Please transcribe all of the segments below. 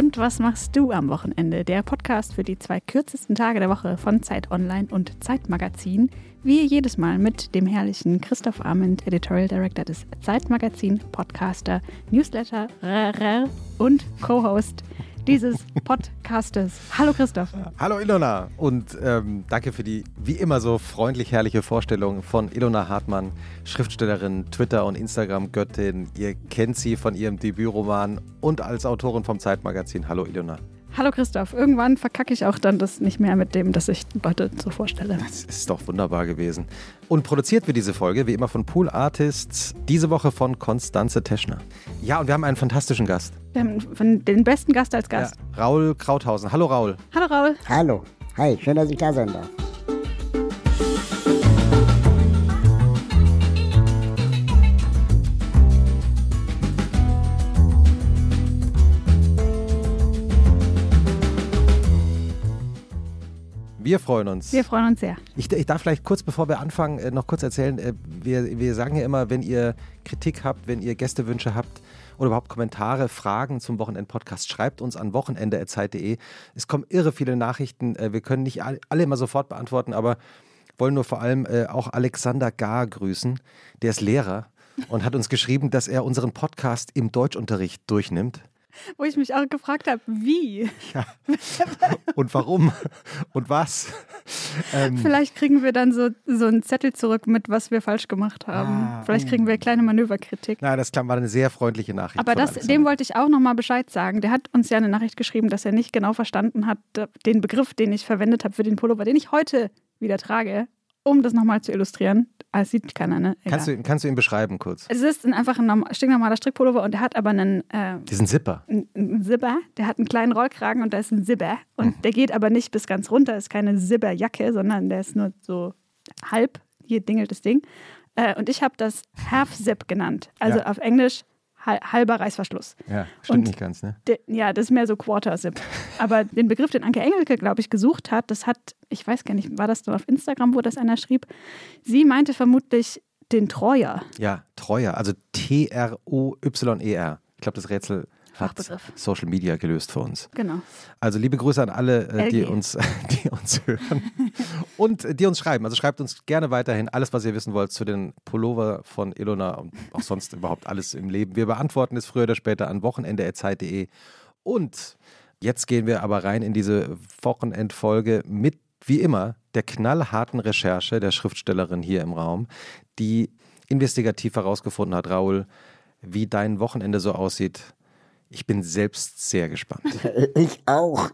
und was machst du am Wochenende? Der Podcast für die zwei kürzesten Tage der Woche von Zeit Online und Zeitmagazin. Wie jedes Mal mit dem herrlichen Christoph Arment, Editorial Director des Zeitmagazin, Podcaster, Newsletter und Co-Host dieses Podcastes. Hallo Christoph. Hallo Ilona und ähm, danke für die wie immer so freundlich herrliche Vorstellung von Ilona Hartmann, Schriftstellerin, Twitter- und Instagram-Göttin. Ihr kennt sie von ihrem Debütroman und als Autorin vom Zeitmagazin. Hallo Ilona. Hallo Christoph, irgendwann verkacke ich auch dann das nicht mehr mit dem, dass ich Leute so vorstelle. Das ist doch wunderbar gewesen. Und produziert wird diese Folge wie immer von Pool Artists, diese Woche von Konstanze Teschner. Ja, und wir haben einen fantastischen Gast. Wir haben den besten Gast als Gast. Ja, Raul Krauthausen. Hallo Raul. Hallo Raul. Hallo. Hi, schön, dass ich da sein darf. Wir freuen uns. Wir freuen uns sehr. Ich, ich darf vielleicht kurz, bevor wir anfangen, äh, noch kurz erzählen. Äh, wir, wir sagen ja immer, wenn ihr Kritik habt, wenn ihr Gästewünsche habt oder überhaupt Kommentare, Fragen zum Wochenend-Podcast, schreibt uns an wochenende.zeit.de. Es kommen irre viele Nachrichten. Äh, wir können nicht alle immer sofort beantworten, aber wollen nur vor allem auch Alexander Gar grüßen. Der ist Lehrer und hat uns geschrieben, dass er unseren Podcast im Deutschunterricht durchnimmt. Wo ich mich auch gefragt habe, wie? Ja. Und warum? Und was? Ähm, Vielleicht kriegen wir dann so, so einen Zettel zurück mit, was wir falsch gemacht haben. Ah, Vielleicht kriegen wir kleine Manöverkritik. Nein, das war eine sehr freundliche Nachricht. Aber das, dem wollte ich auch nochmal Bescheid sagen. Der hat uns ja eine Nachricht geschrieben, dass er nicht genau verstanden hat, den Begriff, den ich verwendet habe für den Pullover, den ich heute wieder trage, um das nochmal zu illustrieren. Ah, es sieht keiner, ne? Kannst du, kannst du ihn beschreiben kurz? Es ist ein, einfach ein stinknormaler Strickpullover und der hat aber einen. Äh, Diesen Zipper. Einen Zipper. Der hat einen kleinen Rollkragen und da ist ein Zipper. Und mhm. der geht aber nicht bis ganz runter. Ist keine Zipperjacke, sondern der ist nur so halb. Hier dingelt das Ding. Äh, und ich habe das Half-Zip genannt. Also ja. auf Englisch halber Reißverschluss. Ja, stimmt und nicht ganz, ne? De, ja, das ist mehr so Quarter-Zip. Aber den Begriff, den Anke Engelke, glaube ich, gesucht hat, das hat, ich weiß gar nicht, war das dann auf Instagram, wo das einer schrieb? Sie meinte vermutlich den Treuer. Ja, Treuer, also T-R-O-Y-E-R. Ich glaube, das Rätsel hat Social Media gelöst für uns. Genau. Also liebe Grüße an alle, äh, die uns, die uns hören und die uns schreiben. Also schreibt uns gerne weiterhin alles, was ihr wissen wollt zu den Pullover von Ilona und auch sonst überhaupt alles im Leben. Wir beantworten es früher oder später an wochenende.zeit.de. Und jetzt gehen wir aber rein in diese Wochenendfolge mit, wie immer, der knallharten Recherche der Schriftstellerin hier im Raum, die investigativ herausgefunden hat, Raul, wie dein Wochenende so aussieht ich bin selbst sehr gespannt. Ich auch.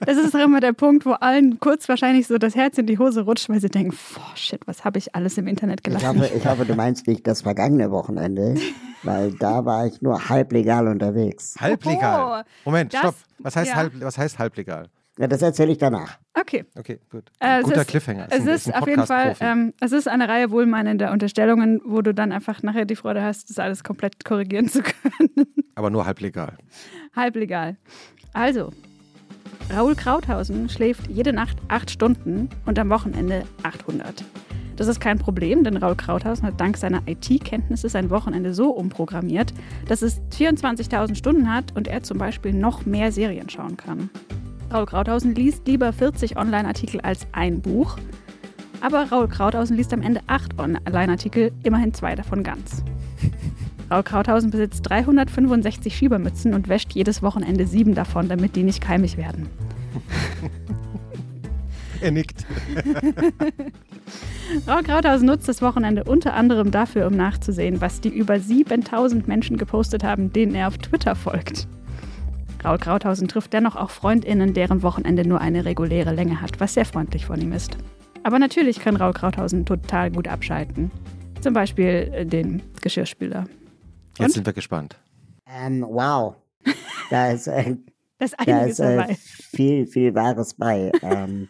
Das ist doch immer der Punkt, wo allen kurz wahrscheinlich so das Herz in die Hose rutscht, weil sie denken, boah, shit, was habe ich alles im Internet gelassen? Ich hoffe, ich hoffe, du meinst nicht das vergangene Wochenende, weil da war ich nur halblegal unterwegs. Halblegal? Oh, Moment, stopp. Was heißt, ja. halb, was heißt halblegal? Ja, das erzähle ich danach. Okay. Okay, gut. Äh, Guter ist, Cliffhanger. Es ist, ist auf jeden Fall, ähm, es ist eine Reihe wohlmeinender Unterstellungen, wo du dann einfach nachher die Freude hast, das alles komplett korrigieren zu können. Aber nur halblegal. Halblegal. Also, Raoul Krauthausen schläft jede Nacht acht Stunden und am Wochenende 800. Das ist kein Problem, denn Raoul Krauthausen hat dank seiner IT-Kenntnisse sein Wochenende so umprogrammiert, dass es 24.000 Stunden hat und er zum Beispiel noch mehr Serien schauen kann. Raul Krauthausen liest lieber 40 Online-Artikel als ein Buch. Aber Raul Krauthausen liest am Ende acht Online-Artikel, immerhin zwei davon ganz. Raul Krauthausen besitzt 365 Schiebermützen und wäscht jedes Wochenende sieben davon, damit die nicht keimig werden. er nickt. Raul Krauthausen nutzt das Wochenende unter anderem dafür, um nachzusehen, was die über 7000 Menschen gepostet haben, denen er auf Twitter folgt. Raul Krauthausen trifft dennoch auch FreundInnen, deren Wochenende nur eine reguläre Länge hat, was sehr freundlich von ihm ist. Aber natürlich kann Raul Krauthausen total gut abschalten. Zum Beispiel äh, den Geschirrspüler. Jetzt Und? sind wir gespannt. Ähm, wow. Da ist, äh, das da ist äh, viel, viel Wahres bei. ähm,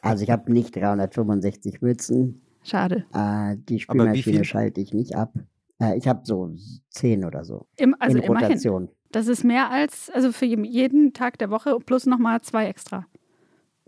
also ich habe nicht 365 Mützen. Schade. Äh, die Spülmaschine schalte ich nicht ab. Äh, ich habe so 10 oder so. Im, also in Rotation. Immerhin. Das ist mehr als, also für jeden Tag der Woche plus nochmal zwei extra.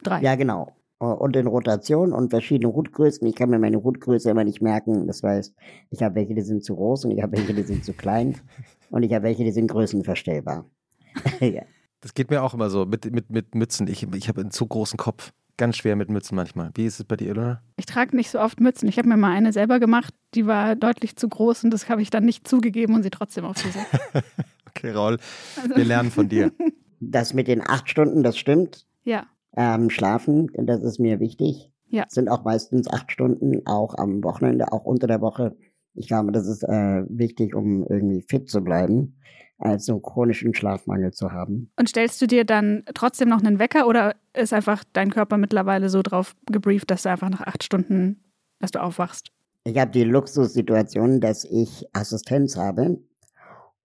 Drei. Ja, genau. Und in Rotation und verschiedene Hutgrößen. Ich kann mir meine Hutgröße immer nicht merken. Das heißt, ich habe welche, die sind zu groß und ich habe welche, die sind zu klein. Und ich habe welche, die sind größenverstellbar. ja. Das geht mir auch immer so mit, mit, mit Mützen. Ich, ich habe einen zu großen Kopf. Ganz schwer mit Mützen manchmal. Wie ist es bei dir, oder? Ich trage nicht so oft Mützen. Ich habe mir mal eine selber gemacht, die war deutlich zu groß und das habe ich dann nicht zugegeben und sie trotzdem aufgesetzt. okay, Raul, also. wir lernen von dir. Das mit den acht Stunden, das stimmt. Ja. Ähm, schlafen, das ist mir wichtig. Ja. Sind auch meistens acht Stunden, auch am Wochenende, auch unter der Woche. Ich glaube, das ist äh, wichtig, um irgendwie fit zu bleiben als so chronischen Schlafmangel zu haben. Und stellst du dir dann trotzdem noch einen Wecker oder ist einfach dein Körper mittlerweile so drauf gebrieft, dass du einfach nach acht Stunden, dass du aufwachst? Ich habe die Luxussituation, dass ich Assistenz habe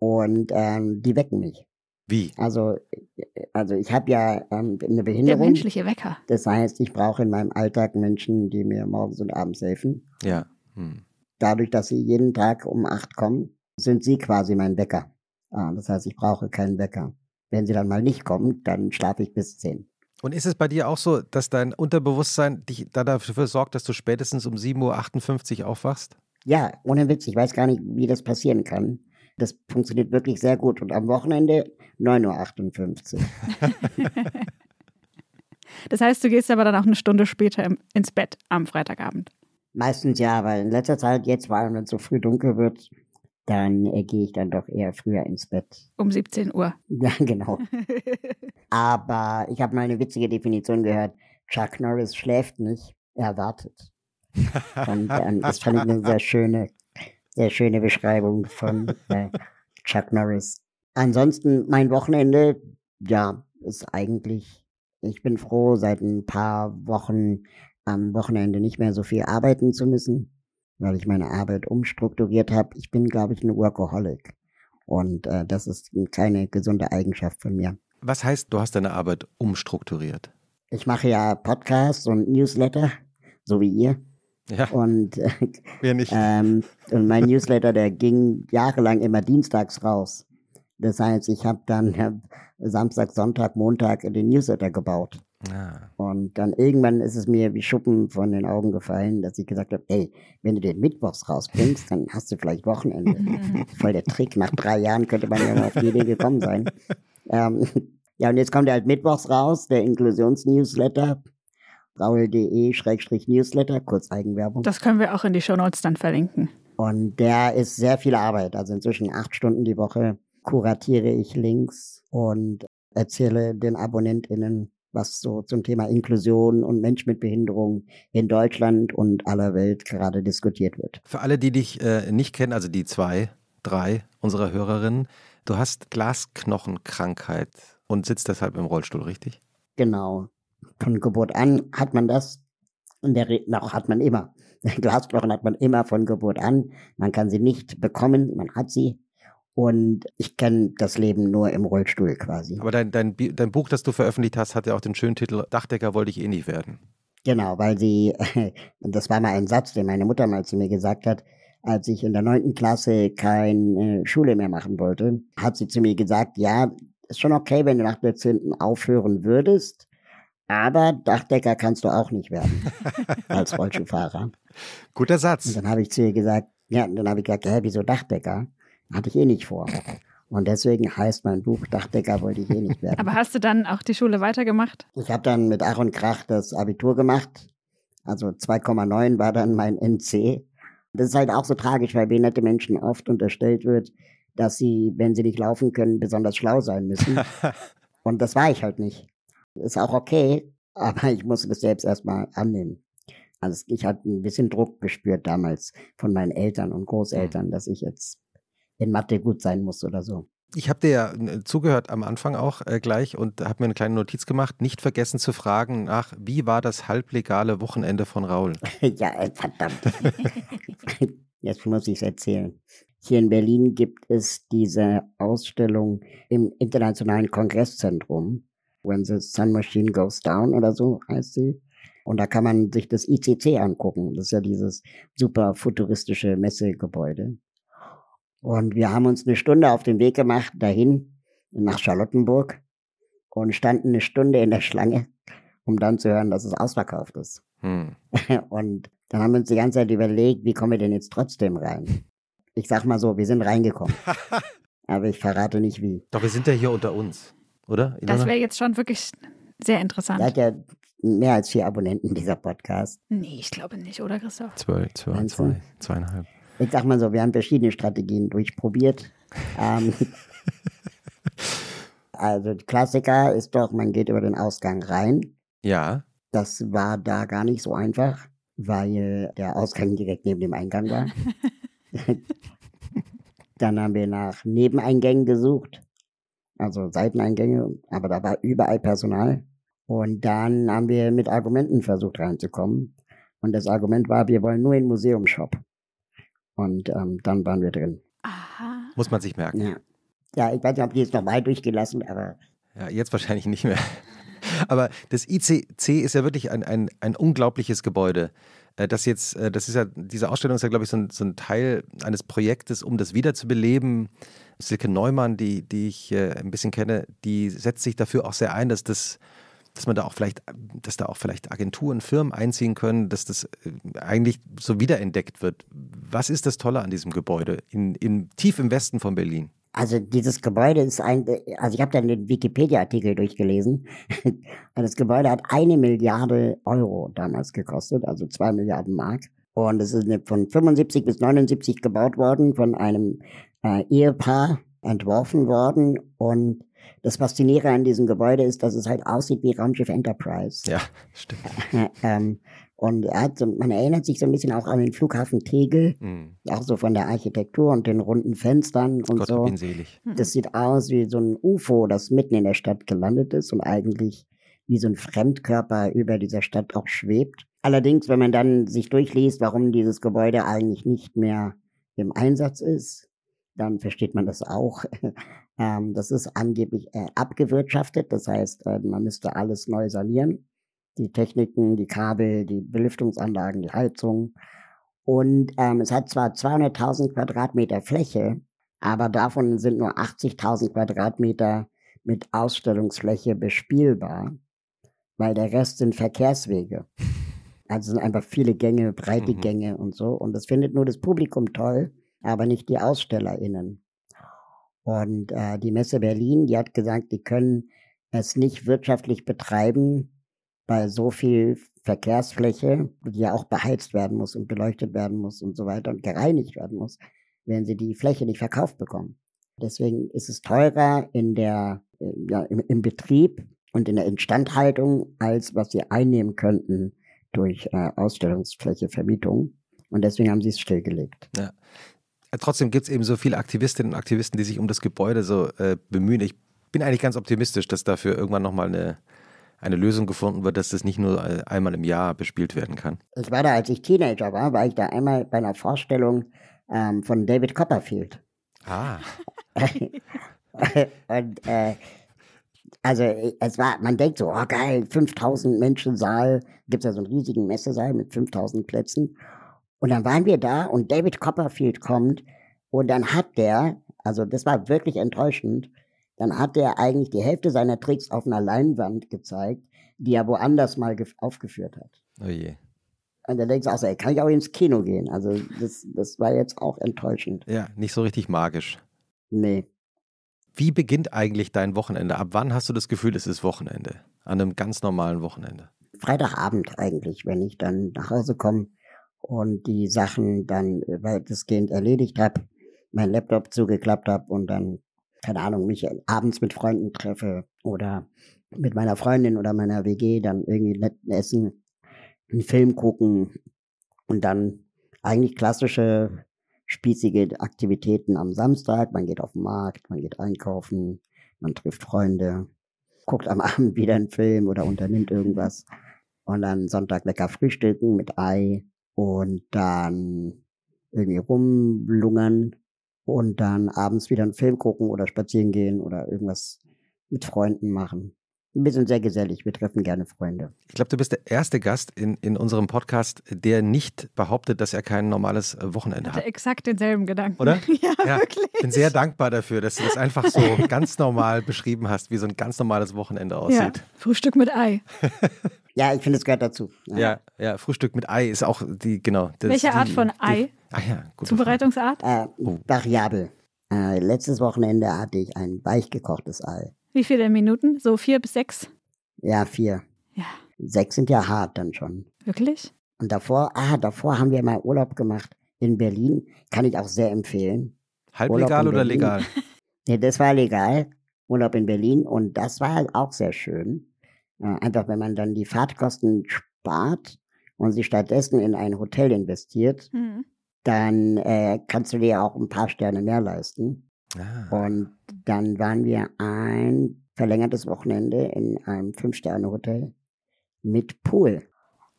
und ähm, die wecken mich. Wie? Also, also ich habe ja ähm, eine Behinderung. Der menschliche Wecker. Das heißt, ich brauche in meinem Alltag Menschen, die mir morgens und abends helfen. Ja. Hm. Dadurch, dass sie jeden Tag um acht kommen, sind sie quasi mein Wecker. Ah, das heißt, ich brauche keinen Wecker. Wenn sie dann mal nicht kommen, dann schlafe ich bis zehn. Und ist es bei dir auch so, dass dein Unterbewusstsein dich da dafür sorgt, dass du spätestens um 7.58 Uhr aufwachst? Ja, ohne Witz. Ich weiß gar nicht, wie das passieren kann. Das funktioniert wirklich sehr gut. Und am Wochenende 9.58 Uhr. das heißt, du gehst aber dann auch eine Stunde später ins Bett am Freitagabend. Meistens ja, weil in letzter Zeit jetzt, vor allem wenn es so früh dunkel wird, dann äh, gehe ich dann doch eher früher ins Bett. Um 17 Uhr. Ja, genau. Aber ich habe mal eine witzige Definition gehört. Chuck Norris schläft nicht, er wartet. Und ähm, das fand ich eine sehr schöne, sehr schöne Beschreibung von äh, Chuck Norris. Ansonsten mein Wochenende, ja, ist eigentlich, ich bin froh, seit ein paar Wochen am Wochenende nicht mehr so viel arbeiten zu müssen weil ich meine Arbeit umstrukturiert habe. Ich bin, glaube ich, ein Workaholic. Und äh, das ist keine gesunde Eigenschaft von mir. Was heißt, du hast deine Arbeit umstrukturiert? Ich mache ja Podcasts und Newsletter, so wie ihr. Ja. Und, äh, Wer nicht. Ähm, und mein Newsletter, der ging jahrelang immer dienstags raus. Das heißt, ich habe dann äh, Samstag, Sonntag, Montag den Newsletter gebaut. Ah. Und dann irgendwann ist es mir wie Schuppen von den Augen gefallen, dass ich gesagt habe, ey, wenn du den Mittwochs rausbringst, dann hast du vielleicht Wochenende. Voll der Trick. Nach drei Jahren könnte man ja mal auf die Idee gekommen sein. Ähm, ja, und jetzt kommt er halt Mittwochs raus, der Inklusions-Newsletter. raul.de-newsletter, kurz Eigenwerbung. Das können wir auch in die Shownotes dann verlinken. Und der ist sehr viel Arbeit. Also inzwischen acht Stunden die Woche kuratiere ich Links und erzähle den AbonnentInnen was so zum Thema Inklusion und Mensch mit Behinderung in Deutschland und aller Welt gerade diskutiert wird. Für alle, die dich äh, nicht kennen, also die zwei, drei unserer Hörerinnen, du hast Glasknochenkrankheit und sitzt deshalb im Rollstuhl, richtig? Genau. Von Geburt an hat man das und der noch hat man immer. Glasknochen hat man immer von Geburt an. Man kann sie nicht bekommen, man hat sie. Und ich kenne das Leben nur im Rollstuhl quasi. Aber dein, dein, dein Buch, das du veröffentlicht hast, hat ja auch den schönen Titel Dachdecker wollte ich eh nicht werden. Genau, weil sie, das war mal ein Satz, den meine Mutter mal zu mir gesagt hat, als ich in der neunten Klasse keine Schule mehr machen wollte, hat sie zu mir gesagt, ja, ist schon okay, wenn du nach der zehnten aufhören würdest, aber Dachdecker kannst du auch nicht werden als Rollstuhlfahrer. Guter Satz. Und dann habe ich zu ihr gesagt, ja, dann habe ich gesagt, hä, wieso Dachdecker? Hatte ich eh nicht vor. Und deswegen heißt mein Buch Dachdecker wollte ich eh nicht werden. Aber hast du dann auch die Schule weitergemacht? Ich habe dann mit Ach und Krach das Abitur gemacht. Also 2,9 war dann mein NC. Das ist halt auch so tragisch, weil behinderte Menschen oft unterstellt wird, dass sie, wenn sie nicht laufen können, besonders schlau sein müssen. und das war ich halt nicht. Ist auch okay, aber ich musste das selbst erstmal annehmen. Also ich hatte ein bisschen Druck gespürt damals von meinen Eltern und Großeltern, dass ich jetzt in Mathe gut sein muss oder so. Ich habe dir ja äh, zugehört am Anfang auch äh, gleich und habe mir eine kleine Notiz gemacht. Nicht vergessen zu fragen nach, wie war das halblegale Wochenende von Raul? ja, äh, verdammt. Jetzt muss ich es erzählen. Hier in Berlin gibt es diese Ausstellung im Internationalen Kongresszentrum. When the Sun Machine Goes Down oder so heißt sie. Und da kann man sich das ICC angucken. Das ist ja dieses super futuristische Messegebäude. Und wir haben uns eine Stunde auf den Weg gemacht dahin nach Charlottenburg und standen eine Stunde in der Schlange, um dann zu hören, dass es ausverkauft ist. Hm. Und dann haben wir uns die ganze Zeit überlegt, wie kommen wir denn jetzt trotzdem rein? Ich sag mal so, wir sind reingekommen. aber ich verrate nicht wie. Doch, wir sind ja hier unter uns, oder? Ilona? Das wäre jetzt schon wirklich sehr interessant. Er hat ja mehr als vier Abonnenten, dieser Podcast. Nee, ich glaube nicht, oder Christoph? Zwei, zwei, zwei, zweieinhalb. Ich sag mal so, wir haben verschiedene Strategien durchprobiert. ähm, also Klassiker ist doch, man geht über den Ausgang rein. Ja. Das war da gar nicht so einfach, weil der Ausgang direkt neben dem Eingang war. Dann haben wir nach Nebeneingängen gesucht, also Seiteneingänge, aber da war überall Personal. Und dann haben wir mit Argumenten versucht reinzukommen. Und das Argument war, wir wollen nur in den Museumshop. Und ähm, dann waren wir drin. Aha. Muss man sich merken. Ja. ja, ich weiß nicht, ob die jetzt nochmal durchgelassen, aber. Ja, jetzt wahrscheinlich nicht mehr. Aber das ICC ist ja wirklich ein, ein, ein unglaubliches Gebäude. Äh, das jetzt, äh, das ist ja, diese Ausstellung ist ja, glaube ich, so ein, so ein Teil eines Projektes, um das wiederzubeleben. Silke Neumann, die, die ich äh, ein bisschen kenne, die setzt sich dafür auch sehr ein, dass das dass man da auch vielleicht, dass da auch vielleicht Agenturen, Firmen einziehen können, dass das eigentlich so wiederentdeckt wird. Was ist das Tolle an diesem Gebäude in, in tief im Westen von Berlin? Also dieses Gebäude ist ein, also ich habe dann den Wikipedia-Artikel durchgelesen. das Gebäude hat eine Milliarde Euro damals gekostet, also zwei Milliarden Mark. Und es ist von 75 bis 79 gebaut worden, von einem äh, Ehepaar entworfen worden. Und das Faszinierende an diesem Gebäude ist, dass es halt aussieht wie Raumschiff Enterprise. Ja, stimmt. ähm, und er hat so, man erinnert sich so ein bisschen auch an den Flughafen Tegel, mhm. auch so von der Architektur und den runden Fenstern und Gott so. Bin selig. Mhm. Das sieht aus wie so ein UFO, das mitten in der Stadt gelandet ist und eigentlich wie so ein Fremdkörper über dieser Stadt auch schwebt. Allerdings, wenn man dann sich durchliest, warum dieses Gebäude eigentlich nicht mehr im Einsatz ist, dann versteht man das auch. ähm, das ist angeblich äh, abgewirtschaftet, das heißt, äh, man müsste alles neu sanieren die Techniken, die Kabel, die Belüftungsanlagen, die Heizung. Und ähm, es hat zwar 200.000 Quadratmeter Fläche, aber davon sind nur 80.000 Quadratmeter mit Ausstellungsfläche bespielbar, weil der Rest sind Verkehrswege. Also sind einfach viele Gänge, breite mhm. Gänge und so. Und das findet nur das Publikum toll, aber nicht die AusstellerInnen. Und äh, die Messe Berlin, die hat gesagt, die können es nicht wirtschaftlich betreiben, bei so viel Verkehrsfläche, die ja auch beheizt werden muss und beleuchtet werden muss und so weiter und gereinigt werden muss, wenn sie die Fläche nicht verkauft bekommen. Deswegen ist es teurer in der, äh, ja, im, im Betrieb und in der Instandhaltung, als was sie einnehmen könnten durch äh, Ausstellungsfläche, Vermietung. Und deswegen haben sie es stillgelegt. Ja. Äh, trotzdem gibt es eben so viele Aktivistinnen und Aktivisten, die sich um das Gebäude so äh, bemühen. Ich bin eigentlich ganz optimistisch, dass dafür irgendwann nochmal eine eine Lösung gefunden wird, dass das nicht nur einmal im Jahr bespielt werden kann. Ich war da, als ich Teenager war, war ich da einmal bei einer Vorstellung ähm, von David Copperfield. Ah. und äh, also es war, man denkt so, oh geil, 5000 Menschen Saal, gibt es ja so einen riesigen Messesaal mit 5000 Plätzen. Und dann waren wir da und David Copperfield kommt und dann hat der, also das war wirklich enttäuschend, dann hat er eigentlich die Hälfte seiner Tricks auf einer Leinwand gezeigt, die er woanders mal aufgeführt hat. Oh je. Und dann denkst du auch so, ey, kann ich auch ins Kino gehen? Also das, das war jetzt auch enttäuschend. Ja, nicht so richtig magisch. Nee. Wie beginnt eigentlich dein Wochenende? Ab wann hast du das Gefühl, es ist Wochenende? An einem ganz normalen Wochenende? Freitagabend eigentlich, wenn ich dann nach Hause komme und die Sachen dann weitestgehend erledigt habe, mein Laptop zugeklappt habe und dann keine Ahnung, mich abends mit Freunden treffe oder mit meiner Freundin oder meiner WG dann irgendwie nett essen, einen Film gucken und dann eigentlich klassische spießige Aktivitäten am Samstag. Man geht auf den Markt, man geht einkaufen, man trifft Freunde, guckt am Abend wieder einen Film oder unternimmt irgendwas und dann Sonntag lecker frühstücken mit Ei und dann irgendwie rumlungern und dann abends wieder einen Film gucken oder spazieren gehen oder irgendwas mit Freunden machen. Wir sind sehr gesellig, wir treffen gerne Freunde. Ich glaube, du bist der erste Gast in, in unserem Podcast, der nicht behauptet, dass er kein normales äh, Wochenende hat. Exakt denselben Gedanken. Oder? ja, ja, wirklich. Ich bin sehr dankbar dafür, dass du das einfach so ganz normal beschrieben hast, wie so ein ganz normales Wochenende aussieht. Ja, Frühstück mit Ei. ja, ich finde, es gehört dazu. Ja. ja. ja, Frühstück mit Ei ist auch die, genau. Welche Art von Ei? Die, ah ja, Zubereitungsart? Äh. Variabel. Äh, letztes Wochenende hatte ich ein weichgekochtes Ei. Wie viele Minuten? So vier bis sechs? Ja, vier. Ja. Sechs sind ja hart dann schon. Wirklich? Und davor, ah, davor haben wir mal Urlaub gemacht in Berlin. Kann ich auch sehr empfehlen. Halblegal oder legal? nee, das war legal. Urlaub in Berlin und das war halt auch sehr schön. Äh, einfach, wenn man dann die Fahrtkosten spart und sie stattdessen in ein Hotel investiert, mhm. dann äh, kannst du dir auch ein paar Sterne mehr leisten. Ah. Und dann waren wir ein verlängertes Wochenende in einem Fünf-Sterne-Hotel mit Pool.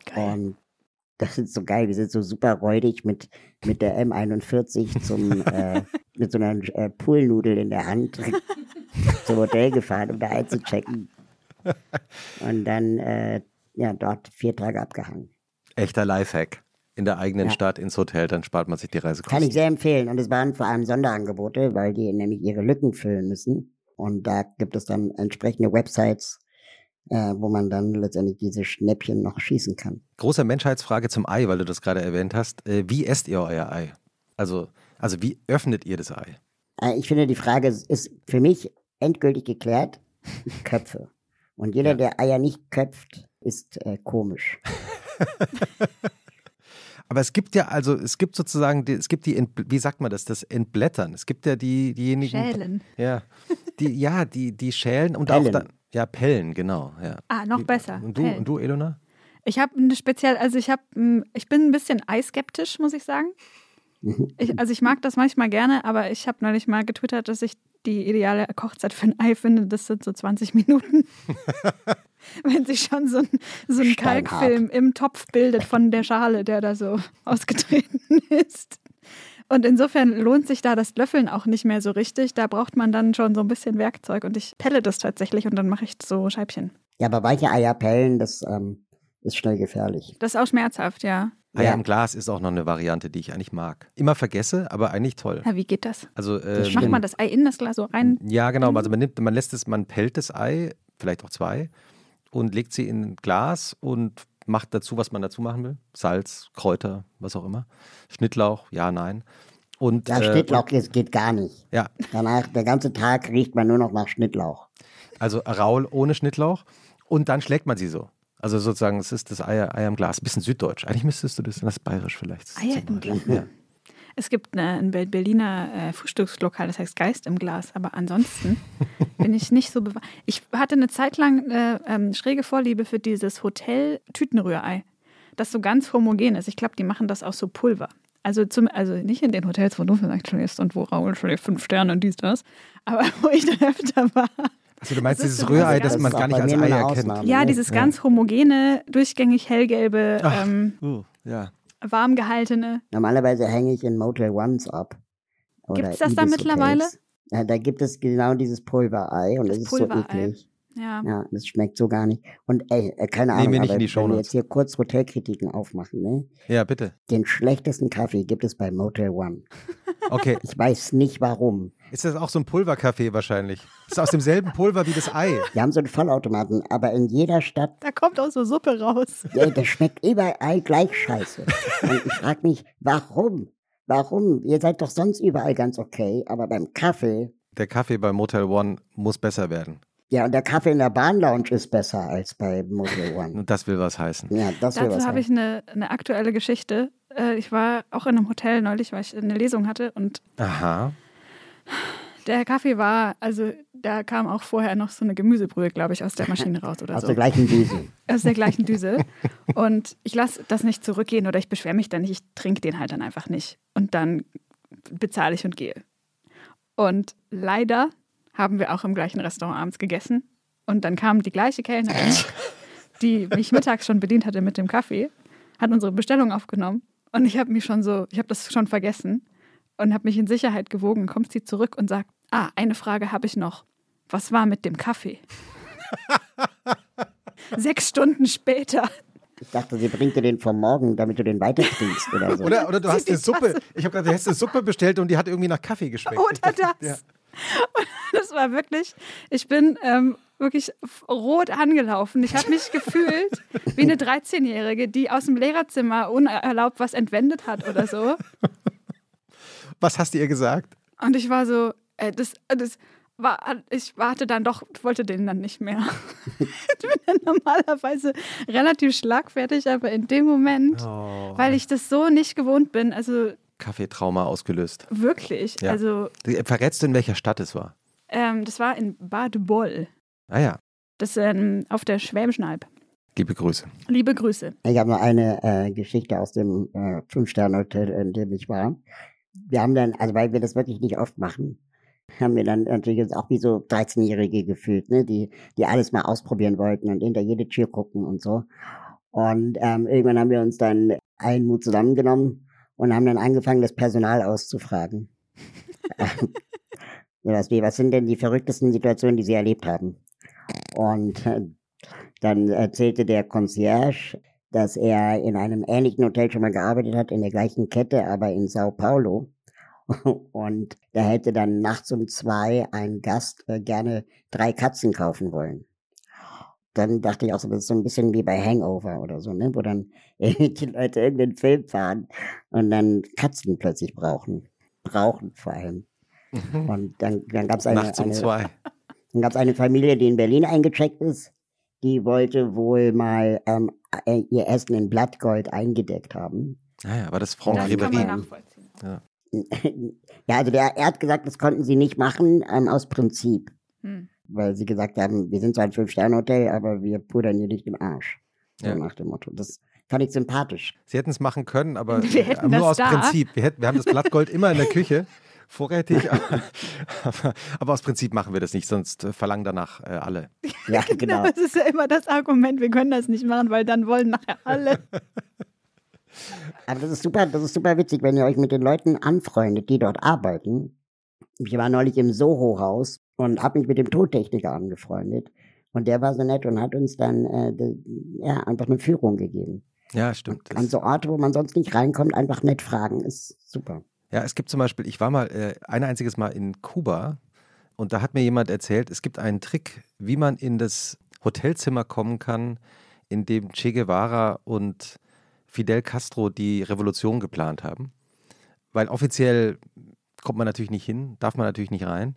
Geil. Und das ist so geil. Wir sind so super räudig mit, mit der M41 zum, äh, mit so einer äh, Poolnudel in der Hand zum Hotel gefahren, um da einzuchecken. Und dann, äh, ja, dort vier Tage abgehangen. Echter Lifehack. In der eigenen ja. Stadt ins Hotel, dann spart man sich die Reisekosten. Kann ich sehr empfehlen. Und es waren vor allem Sonderangebote, weil die nämlich ihre Lücken füllen müssen. Und da gibt es dann entsprechende Websites, äh, wo man dann letztendlich diese Schnäppchen noch schießen kann. Große Menschheitsfrage zum Ei, weil du das gerade erwähnt hast. Äh, wie esst ihr euer Ei? Also, also wie öffnet ihr das Ei? Äh, ich finde, die Frage ist für mich endgültig geklärt. Köpfe. Und jeder, ja. der Eier nicht köpft, ist äh, komisch. Aber es gibt ja, also es gibt sozusagen, es gibt die, wie sagt man das, das Entblättern. Es gibt ja die, diejenigen. Schälen. Ja, die, ja, die, die schälen und Pellen. auch dann, ja, Pellen, genau. Ja. Ah, noch besser. Und du, und du Elona? Ich habe eine speziell, also ich habe, ich bin ein bisschen eiskeptisch, muss ich sagen. Ich, also ich mag das manchmal gerne, aber ich habe neulich mal getwittert, dass ich die ideale Kochzeit für ein Ei finde. Das sind so 20 Minuten. Wenn sich schon so ein, so ein Kalkfilm im Topf bildet von der Schale, der da so ausgetreten ist. Und insofern lohnt sich da das Löffeln auch nicht mehr so richtig. Da braucht man dann schon so ein bisschen Werkzeug und ich pelle das tatsächlich und dann mache ich so Scheibchen. Ja, aber weiche Eier pellen, das ähm, ist schnell gefährlich. Das ist auch schmerzhaft, ja. Eier ja. im Glas ist auch noch eine Variante, die ich eigentlich mag. Immer vergesse, aber eigentlich toll. Ja, wie geht das? Also ähm, macht man das Ei in das Glas so rein? Ja, genau. Also man nimmt, man lässt es, man pellt das Ei, vielleicht auch zwei, und legt sie in ein Glas und macht dazu, was man dazu machen will. Salz, Kräuter, was auch immer. Schnittlauch, ja, nein. Und, ja, äh, Schnittlauch äh, geht gar nicht. Ja. Danach, der ganze Tag riecht man nur noch nach Schnittlauch. Also Raul ohne Schnittlauch. Und dann schlägt man sie so. Also sozusagen, es ist das Eier, Eier im Glas. Ein bisschen süddeutsch. Eigentlich müsstest du das, das bayerisch vielleicht. Eier im Glas. Ja. Es gibt ein Berliner äh, Frühstückslokal, das heißt Geist im Glas. Aber ansonsten bin ich nicht so bewahrt. Ich hatte eine Zeit lang eine ähm, schräge Vorliebe für dieses Hotel-Tütenrührei, das so ganz homogen ist. Ich glaube, die machen das aus so Pulver. Also, zum, also nicht in den Hotels, wo du vielleicht schläfst und wo Raoul schläft, fünf Sterne und dies, das. Aber wo ich dann öfter war. Also du meinst das dieses Rührei, das man gar nicht als Ei erkennt? Ja, dieses ja. ganz homogene, durchgängig hellgelbe, Ach, ähm, uh, ja. Warm gehaltene. Normalerweise hänge ich in Motel Ones ab. Gibt es das da mittlerweile? Ja, da gibt es genau dieses Pulverei und das, das ist so eklig. Ja. ja, das schmeckt so gar nicht. Und ey, äh, keine Ahnung, nicht aber wenn wir jetzt hier kurz Hotelkritiken aufmachen, ne? Ja, bitte. Den schlechtesten Kaffee gibt es bei Motel One. Okay. Ich weiß nicht warum. Ist das auch so ein Pulverkaffee wahrscheinlich? Ist aus demselben Pulver wie das Ei. Wir haben so einen Vollautomaten, aber in jeder Stadt. Da kommt auch so Suppe raus. Ja, das schmeckt überall gleich scheiße. Und ich frage mich, warum? Warum? Ihr seid doch sonst überall ganz okay, aber beim Kaffee. Der Kaffee bei Motel One muss besser werden. Ja, und der Kaffee in der Bahnlounge ist besser als bei Motel One. Und das will was heißen. Ja, das will Dazu habe ich eine, eine aktuelle Geschichte. Äh, ich war auch in einem Hotel neulich, weil ich eine Lesung hatte und Aha. Der Kaffee war, also da kam auch vorher noch so eine Gemüsebrühe, glaube ich, aus der Maschine raus oder aus so. Aus der gleichen Düse. Aus der gleichen Düse. Und ich lasse das nicht zurückgehen oder ich beschwere mich dann nicht, ich trinke den halt dann einfach nicht. Und dann bezahle ich und gehe. Und leider haben wir auch im gleichen Restaurant abends gegessen. Und dann kam die gleiche Kellnerin, die mich mittags schon bedient hatte mit dem Kaffee, hat unsere Bestellung aufgenommen. Und ich habe mich schon so, ich habe das schon vergessen und habe mich in Sicherheit gewogen. Kommt sie zurück und sagt: Ah, eine Frage habe ich noch. Was war mit dem Kaffee? Sechs Stunden später. Ich dachte, sie bringt dir den vom Morgen, damit du den weitertrinkst oder so. Oder, oder du hast eine Suppe. Ich habe gerade, du hast eine Suppe bestellt und die hat irgendwie nach Kaffee geschmeckt. Oder dachte, das. Ja. das war wirklich, ich bin ähm, wirklich rot angelaufen. Ich habe mich gefühlt wie eine 13-Jährige, die aus dem Lehrerzimmer unerlaubt was entwendet hat oder so. Was hast du ihr gesagt? Und ich war so, äh, das, das war, ich warte dann doch, wollte den dann nicht mehr. ich bin dann normalerweise relativ schlagfertig, aber in dem Moment, oh. weil ich das so nicht gewohnt bin, also Kaffeetrauma ausgelöst. Wirklich, ja. also. Verrätst du, in welcher Stadt es war? Ähm, das war in Bad Boll. Ah ja. Das ist ähm, auf der Schwäbischen Alb. Liebe Grüße. Liebe Grüße. Ich habe noch eine äh, Geschichte aus dem äh, Fünf-Sterne-Hotel, in dem ich war. Wir haben dann, also weil wir das wirklich nicht oft machen, haben wir dann natürlich auch wie so 13-Jährige gefühlt, ne, die, die alles mal ausprobieren wollten und hinter jede Tür gucken und so. Und ähm, irgendwann haben wir uns dann allen Mut zusammengenommen und haben dann angefangen, das Personal auszufragen. was, was sind denn die verrücktesten Situationen, die Sie erlebt haben? Und äh, dann erzählte der Concierge, dass er in einem ähnlichen Hotel schon mal gearbeitet hat, in der gleichen Kette, aber in Sao Paulo. Und da hätte dann nachts um zwei ein Gast äh, gerne drei Katzen kaufen wollen. Dann dachte ich auch so, das ist so ein bisschen wie bei Hangover oder so, ne? wo dann die Leute irgendeinen Film fahren und dann Katzen plötzlich brauchen. Brauchen vor allem. Mhm. Und dann, dann gab es eine, Nachts um eine, zwei. Dann gab es eine Familie, die in Berlin eingecheckt ist. Die wollte wohl mal ähm, äh, ihr Essen in Blattgold eingedeckt haben. Ah ja, war das Franck Ribery. Ja. Ja, also der, er hat gesagt, das konnten sie nicht machen ähm, aus Prinzip. Hm. Weil sie gesagt haben, wir sind zwar ein Fünf-Sterne-Hotel, aber wir pudern hier nicht im Arsch. So ja. nach dem Motto. Das fand ich sympathisch. Sie hätten es machen können, aber nur aus da. Prinzip. Wir, hätten, wir haben das Blattgold immer in der Küche vorrätig, aber, aber, aber, aus Prinzip machen wir das nicht, sonst verlangen danach äh, alle. Ja, genau. genau. Das ist ja immer das Argument, wir können das nicht machen, weil dann wollen nachher alle. Aber das ist super, das ist super witzig, wenn ihr euch mit den Leuten anfreundet, die dort arbeiten. Ich war neulich im Soho-Haus und habe mich mit dem Tontechniker angefreundet. Und der war so nett und hat uns dann äh, ja, einfach eine Führung gegeben. Ja, stimmt. An so Orte, wo man sonst nicht reinkommt, einfach nett fragen, ist super. Ja, es gibt zum Beispiel, ich war mal äh, ein einziges Mal in Kuba und da hat mir jemand erzählt, es gibt einen Trick, wie man in das Hotelzimmer kommen kann, in dem Che Guevara und Fidel Castro die Revolution geplant haben. Weil offiziell kommt man natürlich nicht hin, darf man natürlich nicht rein.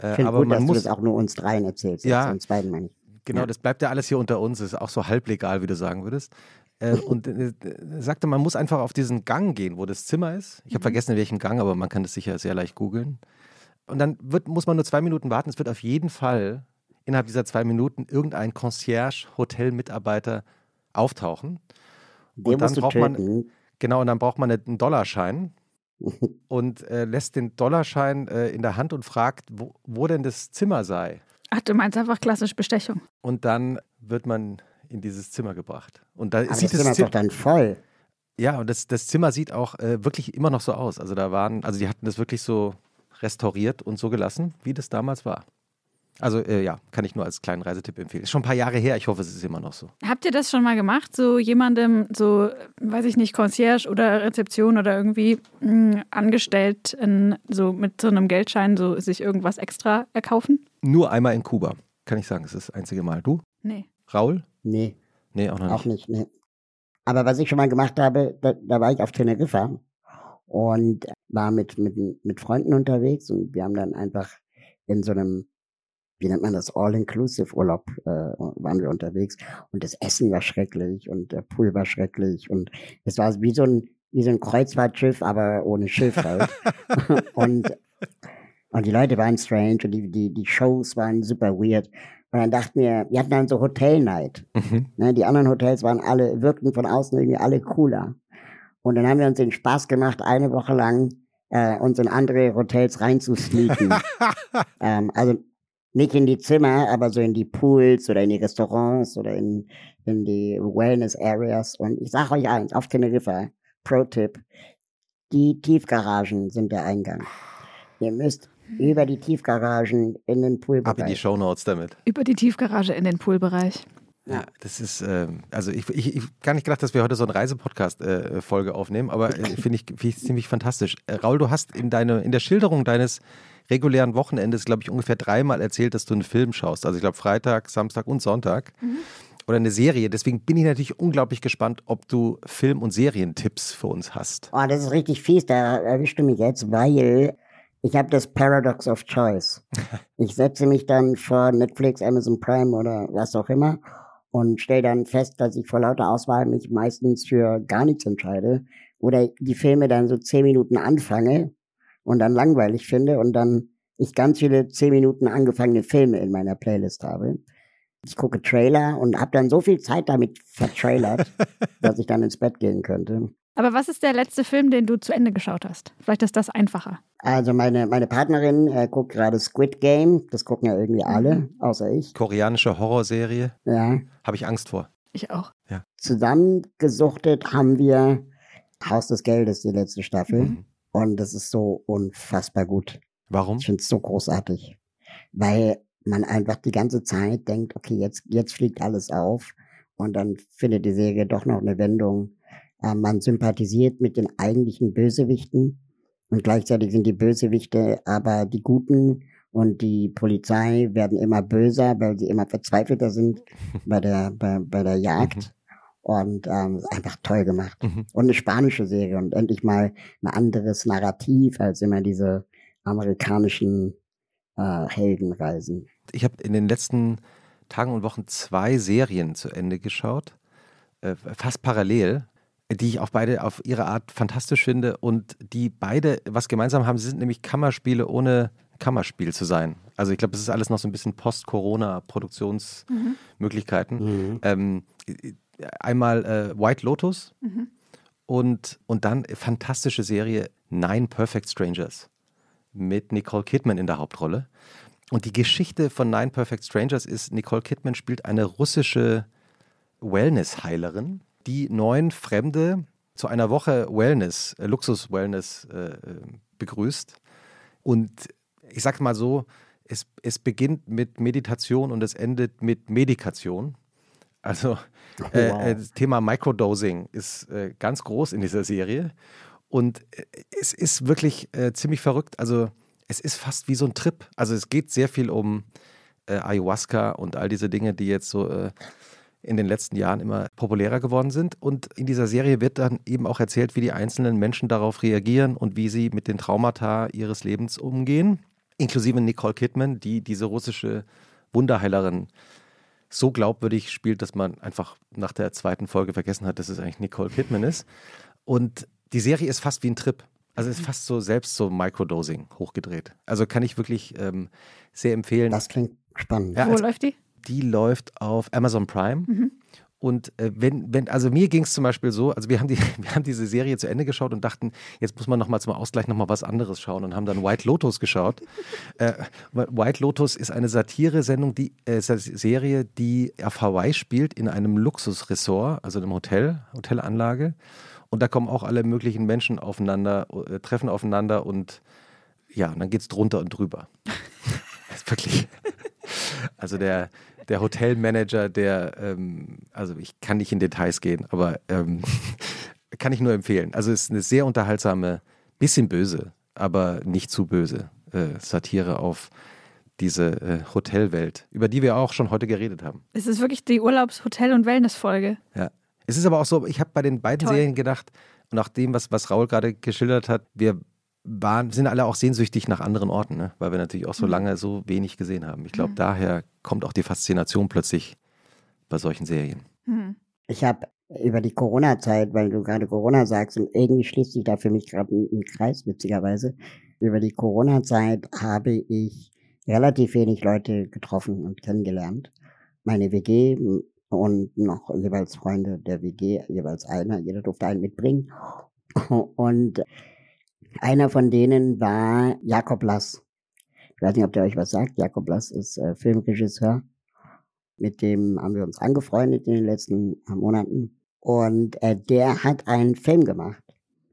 Äh, ich aber gut, man dass muss, du das auch nur uns dreien erzählst. Ja, uns beiden meine ich. Genau, ja. das bleibt ja alles hier unter uns, ist auch so halblegal, wie du sagen würdest. Äh, und äh, sagte, man muss einfach auf diesen Gang gehen, wo das Zimmer ist. Ich habe mhm. vergessen, in welchem Gang, aber man kann das sicher sehr leicht googeln. Und dann wird, muss man nur zwei Minuten warten. Es wird auf jeden Fall innerhalb dieser zwei Minuten irgendein Concierge, Hotelmitarbeiter auftauchen. Den und dann braucht man genau und dann braucht man einen Dollarschein und äh, lässt den Dollarschein äh, in der Hand und fragt, wo, wo denn das Zimmer sei. Ach, du meinst einfach klassisch Bestechung. Und dann wird man in dieses Zimmer gebracht. Und da Aber sieht das Zimmer ist doch dann voll. Ja, und das, das Zimmer sieht auch äh, wirklich immer noch so aus. Also da waren, also die hatten das wirklich so restauriert und so gelassen, wie das damals war. Also äh, ja, kann ich nur als kleinen Reisetipp empfehlen. Ist schon ein paar Jahre her, ich hoffe, es ist immer noch so. Habt ihr das schon mal gemacht? So jemandem, so, weiß ich nicht, Concierge oder Rezeption oder irgendwie mh, hm, angestellt, in, so mit so einem Geldschein, so sich irgendwas extra erkaufen? Nur einmal in Kuba, kann ich sagen. Das ist das einzige Mal. Du? Nee. Raul? Nee. Nee, auch noch nicht. Auch nicht, nee. Aber was ich schon mal gemacht habe, da, da war ich auf Teneriffa und war mit, mit, mit Freunden unterwegs und wir haben dann einfach in so einem, wie nennt man das, All-Inclusive-Urlaub äh, waren wir unterwegs und das Essen war schrecklich und der Pool war schrecklich und es war wie so ein, wie so ein Kreuzfahrtschiff, aber ohne Schiff halt. und, und die Leute waren strange und die, die, die Shows waren super weird. Und dann dachten wir, wir hatten dann so Hotelnight. Mhm. Ne, die anderen Hotels waren alle, wirkten von außen irgendwie alle cooler. Und dann haben wir uns den Spaß gemacht, eine Woche lang äh, uns in andere Hotels reinzusneaken. ähm, also nicht in die Zimmer, aber so in die Pools oder in die Restaurants oder in, in die Wellness Areas. Und ich sage euch eins, auf Teneriffa, Pro-Tipp, die Tiefgaragen sind der Eingang. Ihr müsst über die Tiefgaragen in den Poolbereich. Ab in die Shownotes damit. Über die Tiefgarage in den Poolbereich. Ja, das ist, äh, also ich, ich, ich gar nicht gedacht, dass wir heute so eine Reisepodcast-Folge äh, aufnehmen, aber äh, finde ich, find ich ziemlich fantastisch. Äh, Raul, du hast in, deine, in der Schilderung deines regulären Wochenendes, glaube ich, ungefähr dreimal erzählt, dass du einen Film schaust. Also ich glaube Freitag, Samstag und Sonntag. Mhm. Oder eine Serie. Deswegen bin ich natürlich unglaublich gespannt, ob du Film- und Serientipps für uns hast. Oh, das ist richtig fies. Da erwischst du mich jetzt, weil Ich habe das Paradox of Choice. Ich setze mich dann vor Netflix, Amazon Prime oder was auch immer und stelle dann fest, dass ich vor lauter Auswahl mich meistens für gar nichts entscheide oder die Filme dann so zehn Minuten anfange und dann langweilig finde und dann ich ganz viele zehn Minuten angefangene Filme in meiner Playlist habe. Ich gucke Trailer und habe dann so viel Zeit damit vertrailert, dass ich dann ins Bett gehen könnte. Aber was ist der letzte Film, den du zu Ende geschaut hast? Vielleicht ist das einfacher. Also meine, meine Partnerin äh, guckt gerade Squid Game. Das gucken ja irgendwie alle, mhm. außer ich. Koreanische Horrorserie. Ja. Habe ich Angst vor. Ich auch. Ja. Zusammengesuchtet haben wir Haus des Geldes, die letzte Staffel. Mhm. Und das ist so unfassbar gut. Warum? Ich finde es so großartig. Weil man einfach die ganze Zeit denkt, okay, jetzt, jetzt fliegt alles auf. Und dann findet die Serie doch noch eine Wendung äh, man sympathisiert mit den eigentlichen Bösewichten und gleichzeitig sind die Bösewichte aber die Guten und die Polizei werden immer böser, weil sie immer verzweifelter sind bei der, bei, bei der Jagd. Und ähm, einfach toll gemacht. Mhm. Und eine spanische Serie und endlich mal ein anderes Narrativ als immer diese amerikanischen äh, Heldenreisen. Ich habe in den letzten Tagen und Wochen zwei Serien zu Ende geschaut, äh, fast parallel die ich auch beide auf ihre Art fantastisch finde und die beide was gemeinsam haben, sie sind nämlich Kammerspiele ohne Kammerspiel zu sein. Also ich glaube, es ist alles noch so ein bisschen Post-Corona-Produktionsmöglichkeiten. Mhm. Ähm, einmal äh, White Lotus mhm. und, und dann fantastische Serie Nine Perfect Strangers mit Nicole Kidman in der Hauptrolle. Und die Geschichte von Nine Perfect Strangers ist, Nicole Kidman spielt eine russische Wellness-Heilerin, die neun Fremde zu einer Woche Wellness, äh, Luxus-Wellness äh, äh, begrüßt. Und ich sage mal so, es, es beginnt mit Meditation und es endet mit Medikation. Also oh, äh, wow. das Thema Microdosing ist äh, ganz groß in dieser Serie. Und äh, es ist wirklich ziemlich verrückt. Also es ist fast wie so ein Trip. Also es geht sehr viel um Ayahuasca und all diese Dinge, die jetzt so in den letzten Jahren immer populärer geworden sind. Und in dieser Serie wird dann eben auch erzählt, wie die einzelnen Menschen darauf reagieren und wie sie mit den Traumata ihres Lebens umgehen. Inklusive Nicole Kidman, die diese russische Wunderheilerin so glaubwürdig spielt, dass man einfach nach der zweiten Folge vergessen hat, dass es eigentlich Nicole Kidman ist. Und die Serie ist fast wie ein Trip. Also ist fast so selbst so Microdosing hochgedreht. Also kann ich wirklich ähm, sehr empfehlen. Das klingt spannend. Ja, Wo also, läuft die? die läuft auf Amazon Prime. Mhm. Und äh, wenn, wenn, also mir ging es zum Beispiel so, also wir haben, die, wir haben diese Serie zu Ende geschaut und dachten, jetzt muss man nochmal zum Ausgleich nochmal was anderes schauen und haben dann White Lotus geschaut. äh, White Lotus ist eine Satire-Sendung, die äh, Serie, die auf Hawaii spielt, in einem Luxusresort, also einem Hotel, Hotelanlage. Und da kommen auch alle möglichen Menschen aufeinander, äh, treffen aufeinander und ja, und dann geht es drunter und drüber. wirklich. Also der, der Hotelmanager, der, ähm, also ich kann nicht in Details gehen, aber ähm, kann ich nur empfehlen. Also es ist eine sehr unterhaltsame, bisschen böse, aber nicht zu böse äh, Satire auf diese äh, Hotelwelt, über die wir auch schon heute geredet haben. Es ist wirklich die Urlaubs-, Hotel- und Wellness-Folge. Ja. Es ist aber auch so, ich habe bei den beiden Toll. Serien gedacht, nach dem, was, was Raul gerade geschildert hat, wir waren, sind alle auch sehnsüchtig nach anderen Orten, ne? weil wir natürlich auch so mhm. lange so wenig gesehen haben. Ich glaube, mhm. daher kommt auch die Faszination plötzlich bei solchen Serien. Mhm. Ich habe über die Corona-Zeit, weil du gerade Corona sagst, und irgendwie schließt sich da für mich gerade ein, ein Kreis, witzigerweise. Über die Corona-Zeit habe ich relativ wenig Leute getroffen und kennengelernt. Meine WG und noch jeweils Freunde der WG, jeweils einer, jeder durfte einen mitbringen. Und einer von denen war Jakob Lass. Ich weiß nicht, ob der euch was sagt. Jakob Lass ist äh, Filmregisseur. Mit dem haben wir uns angefreundet in den letzten Monaten. Und äh, der hat einen Film gemacht.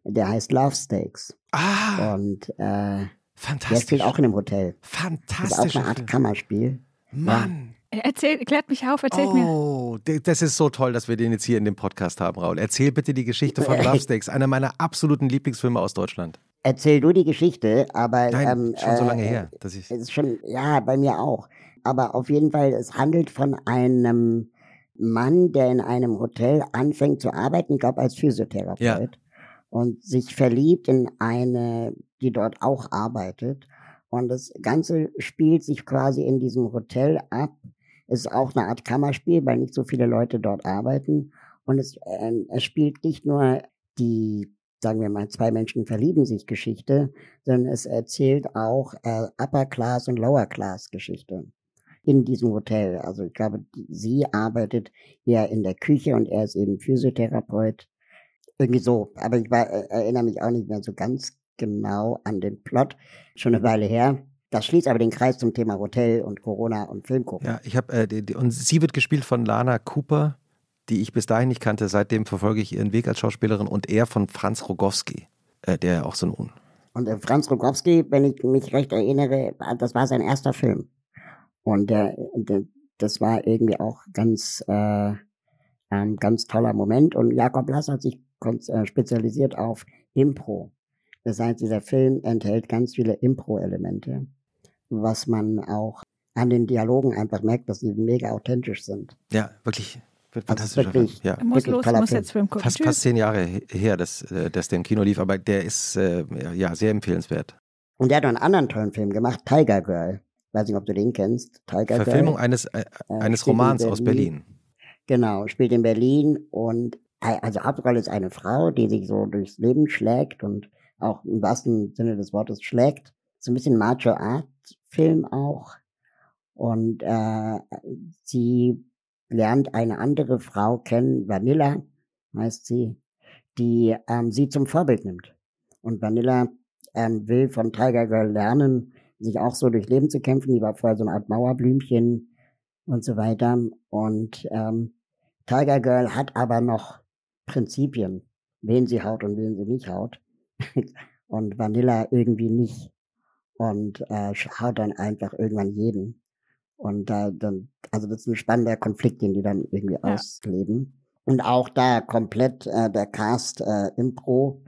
Der heißt Love Stakes. Ah. Und äh, Fantastisch. der spielt auch in einem Hotel. Fantastisch. Das ist auch eine Art Kammerspiel. Mann. Erzähl, klärt mich auf, erzählt oh, mir. Oh, das ist so toll, dass wir den jetzt hier in dem Podcast haben, Raul. Erzähl bitte die Geschichte von Love Stakes, einer meiner absoluten Lieblingsfilme aus Deutschland. Erzähl du die Geschichte, aber Nein, ähm, schon so lange äh, her, dass ich ist schon ja bei mir auch. Aber auf jeden Fall, es handelt von einem Mann, der in einem Hotel anfängt zu arbeiten, ich glaube als Physiotherapeut. Ja. und sich verliebt in eine, die dort auch arbeitet. Und das Ganze spielt sich quasi in diesem Hotel ab. Ist auch eine Art Kammerspiel, weil nicht so viele Leute dort arbeiten. Und es, äh, es spielt nicht nur die, sagen wir mal, zwei Menschen verlieben sich Geschichte, sondern es erzählt auch äh, Upper Class und Lower Class Geschichte in diesem Hotel. Also ich glaube, sie arbeitet eher in der Küche und er ist eben Physiotherapeut. Irgendwie so. Aber ich war, äh, erinnere mich auch nicht mehr so ganz genau an den Plot. Schon eine Weile her. Das schließt aber den Kreis zum Thema Hotel und Corona und Filmgucken. Ja, ich habe äh, und sie wird gespielt von Lana Cooper, die ich bis dahin nicht kannte. Seitdem verfolge ich ihren Weg als Schauspielerin und er von Franz Rogowski, äh, der auch so ein und äh, Franz Rogowski, wenn ich mich recht erinnere, das war sein erster Film. Und der, der, das war irgendwie auch ganz, äh, ein ganz toller Moment. Und Jakob Lass hat sich äh, spezialisiert auf Impro. Das heißt, dieser Film enthält ganz viele Impro-Elemente, was man auch an den Dialogen einfach merkt, dass sie mega authentisch sind. Ja, wirklich fantastischer wirklich, Film. Ja. Muss los, muss jetzt Film gucken. Fast, fast zehn Jahre her, dass, äh, dass der im Kino lief, aber der ist äh, ja sehr empfehlenswert. Und der hat noch einen anderen tollen Film gemacht, Tiger Girl weiß nicht, ob du den kennst. Tiger Verfilmung Girl. eines, äh, eines Romans Berlin. aus Berlin. Genau, spielt in Berlin und also Hauptrolle ist eine Frau, die sich so durchs Leben schlägt und auch im wahrsten Sinne des Wortes schlägt. So ein bisschen Macho Art Film auch. Und äh, sie lernt eine andere Frau kennen, Vanilla heißt sie, die ähm, sie zum Vorbild nimmt. Und Vanilla ähm, will von Tiger Girl lernen, sich auch so durch Leben zu kämpfen. Die war vorher so eine Art Mauerblümchen und so weiter. Und ähm, Tiger Girl hat aber noch Prinzipien, wen sie haut und wen sie nicht haut. und Vanilla irgendwie nicht. Und äh, haut dann einfach irgendwann jeden. Und da dann, also das ist ein spannender Konflikt, den die dann irgendwie ja. ausleben. Und auch da komplett äh, der Cast äh, Impro,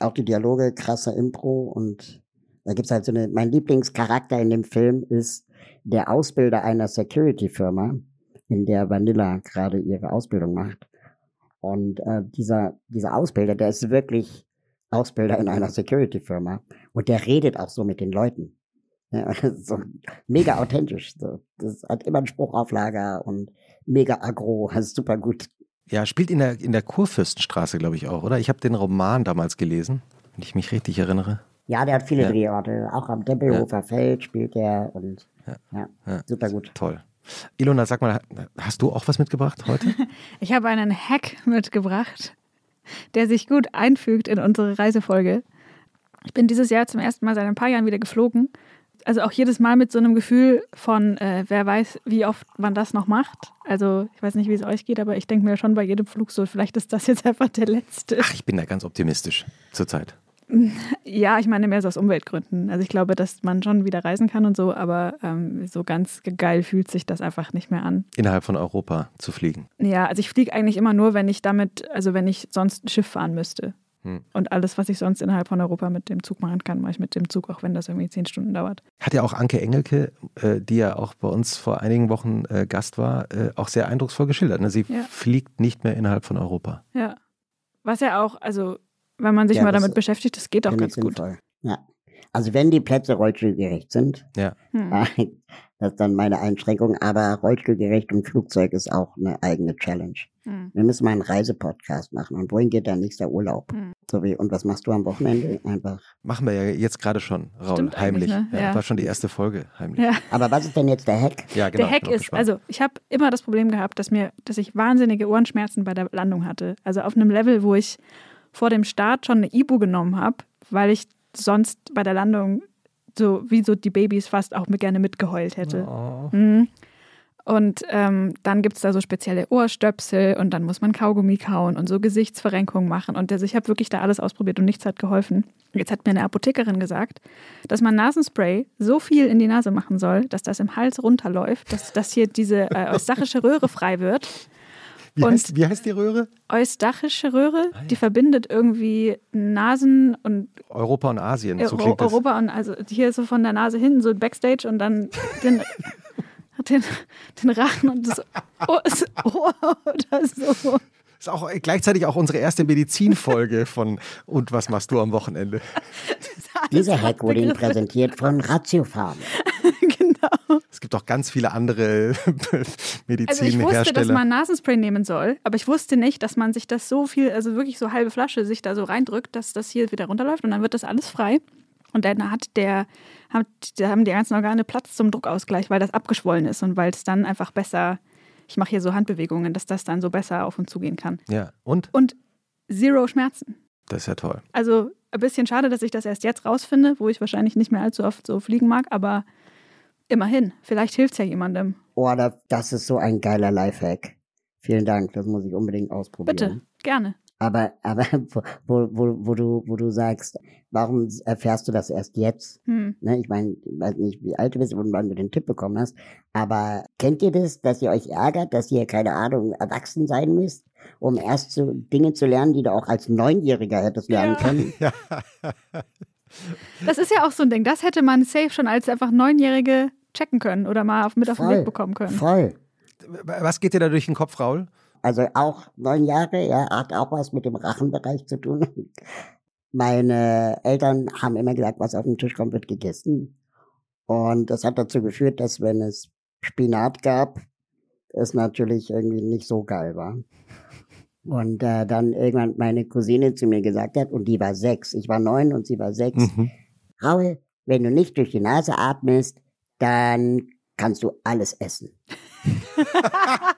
auch die Dialoge krasser Impro und da gibt's halt so eine, mein Lieblingscharakter in dem Film ist der Ausbilder einer Security-Firma, in der Vanilla gerade ihre Ausbildung macht. Und äh, dieser, dieser Ausbilder, der ist wirklich Ausbilder in einer Security-Firma. Und der redet auch so mit den Leuten. Ja, so mega authentisch. So. Das hat immer einen Spruch auf Lager und mega aggro. Das ist super gut. Ja, spielt in der, in der Kurfürstenstraße, glaube ich, auch, oder? Ich habe den Roman damals gelesen, wenn ich mich richtig erinnere. Ja, der hat viele ja. Drehorte. Auch am Tempelhofer ja. Feld spielt er und ja, ja super gut. Toll. Ilona, sag mal, hast du auch was mitgebracht heute? ich habe einen Hack mitgebracht, der sich gut einfügt in unsere Reisefolge. Ich bin dieses Jahr zum ersten Mal seit ein paar Jahren wieder geflogen. Also auch jedes Mal mit so einem Gefühl von, äh, wer weiß, wie oft man das noch macht. Also ich weiß nicht, wie es euch geht, aber ich denke mir schon bei jedem Flug so, vielleicht ist das jetzt einfach der letzte. Ach, ich bin da ganz optimistisch zurzeit. Ja, ich meine mehr so aus Umweltgründen. Also ich glaube, dass man schon wieder reisen kann und so, aber ähm, so ganz geil fühlt sich das einfach nicht mehr an. Innerhalb von Europa zu fliegen. Ja, also ich fliege eigentlich immer nur, wenn ich damit, also wenn ich sonst ein Schiff fahren müsste. Hm. Und alles, was ich sonst innerhalb von Europa mit dem Zug machen kann, mache ich mit dem Zug, auch wenn das irgendwie zehn Stunden dauert. Hat ja auch Anke Engelke, äh, die ja auch bei uns vor einigen Wochen äh, Gast war, äh, auch sehr eindrucksvoll geschildert. Ne? Sie ja. fliegt nicht mehr innerhalb von Europa. Ja. Was ja auch, also wenn man sich ja, mal damit beschäftigt, das geht auch ganz gut. Ja. Also wenn die Plätze rollstuhlgerecht sind, ja. Hm. das ist dann meine Einschränkung, aber rollstuhlgerecht und Flugzeug ist auch eine eigene Challenge. Hm. Wir müssen mal einen Reisepodcast machen. Und wohin geht dein nächster Urlaub? Hm. So wie, und was machst du am Wochenende? Einfach. Machen wir ja jetzt gerade schon, Raul, Stimmt heimlich. Ne? Ja, ja. War schon die erste Folge heimlich. Ja. Aber was ist denn jetzt der Hack? Ja, genau. Der Hack ist, also ich habe immer das Problem gehabt, dass mir, dass ich wahnsinnige Ohrenschmerzen bei der Landung hatte. Also auf einem Level, wo ich vor dem Start schon eine Ibu genommen habe, weil ich sonst bei der Landung so wie so die Babys fast auch gerne mitgeheult hätte. Oh. Mhm. Und ähm, dann gibt es da so spezielle Ohrstöpsel und dann muss man Kaugummi kauen und so Gesichtsverrenkungen machen. Und also ich habe wirklich da alles ausprobiert und nichts hat geholfen. Jetzt hat mir eine Apothekerin gesagt, dass man Nasenspray so viel in die Nase machen soll, dass das im Hals runterläuft, dass, dass hier diese äh, Röhre frei wird. Wie, heißt, wie heißt die Röhre? Eustachische Röhre, ah, ja. die verbindet irgendwie Nasen und Europa und Asien. So klingt Europa das. und also hier so von der Nase hinten so Backstage und dann den, den, den Rachen und das Ohr, das Ohr oder so. Ist auch gleichzeitig auch unsere erste Medizinfolge von Und was machst du am Wochenende? Dieser Hack wurde Ihnen präsentiert von Ratiofarm. genau. Es gibt auch ganz viele andere Medizinhersteller. Also ich wusste, dass man Nasenspray nehmen soll, aber ich wusste nicht, dass man sich das so viel, also wirklich so halbe Flasche sich da so reindrückt, dass das hier wieder runterläuft und dann wird das alles frei. Und dann hat der, hat, da haben die ganzen Organe Platz zum Druckausgleich, weil das abgeschwollen ist und weil es dann einfach besser, ich mache hier so Handbewegungen, dass das dann so besser auf und zugehen kann. Ja, und? Und zero Schmerzen. Das ist ja toll. Also ein bisschen schade, dass ich das erst jetzt rausfinde, wo ich wahrscheinlich nicht mehr allzu oft so fliegen mag, aber immerhin, vielleicht hilft es ja jemandem. Oh, das ist so ein geiler Lifehack. Vielen Dank, das muss ich unbedingt ausprobieren. Bitte, gerne. Aber, aber wo, wo, wo, du, wo du sagst, warum erfährst du das erst jetzt? Hm. Ne, ich meine, ich weiß nicht, wie alt du bist und wann du den Tipp bekommen hast, aber kennt ihr das, dass ihr euch ärgert, dass ihr, keine Ahnung, erwachsen sein müsst, um erst so Dinge zu lernen, die du auch als Neunjähriger hättest lernen ja. können? Ja. Das ist ja auch so ein Ding. Das hätte man safe schon als einfach Neunjährige checken können oder mal auf, mit auf den Weg bekommen können. Voll. Was geht dir da durch den Kopf, Raul? Also auch neun Jahre, ja, hat auch was mit dem Rachenbereich zu tun. Meine Eltern haben immer gesagt, was auf den Tisch kommt, wird gegessen. Und das hat dazu geführt, dass wenn es Spinat gab, es natürlich irgendwie nicht so geil war. Und äh, dann irgendwann meine Cousine zu mir gesagt hat, und die war sechs, ich war neun und sie war sechs, mhm. Raul, wenn du nicht durch die Nase atmest, dann kannst du alles essen.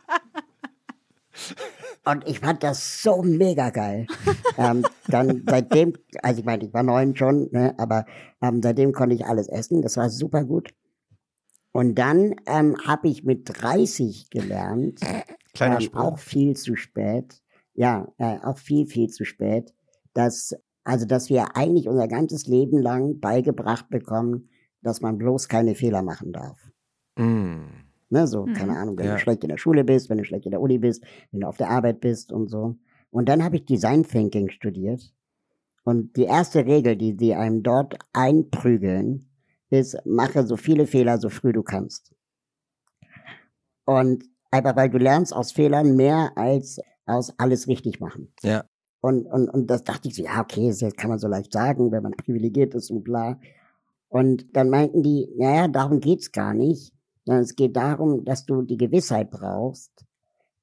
Und ich fand das so mega geil. ähm, dann seitdem, also ich meine, ich war neun schon, ne, aber ähm, seitdem konnte ich alles essen. Das war super gut. Und dann ähm, habe ich mit 30 gelernt, Kleiner ähm, auch viel zu spät, ja, äh, auch viel, viel zu spät, dass, also, dass wir eigentlich unser ganzes Leben lang beigebracht bekommen, dass man bloß keine Fehler machen darf. Mm. Ne, so, mhm. keine Ahnung, wenn ja. du schlecht in der Schule bist, wenn du schlecht in der Uni bist, wenn du auf der Arbeit bist und so. Und dann habe ich Design Thinking studiert. Und die erste Regel, die sie einem dort einprügeln, ist, mache so viele Fehler, so früh du kannst. Und einfach weil du lernst aus Fehlern mehr als aus alles richtig machen. Ja. Und, und, und das dachte ich so, ja, okay, das kann man so leicht sagen, wenn man privilegiert ist und bla. Und dann meinten die, naja, darum geht's gar nicht, sondern es geht darum, dass du die Gewissheit brauchst,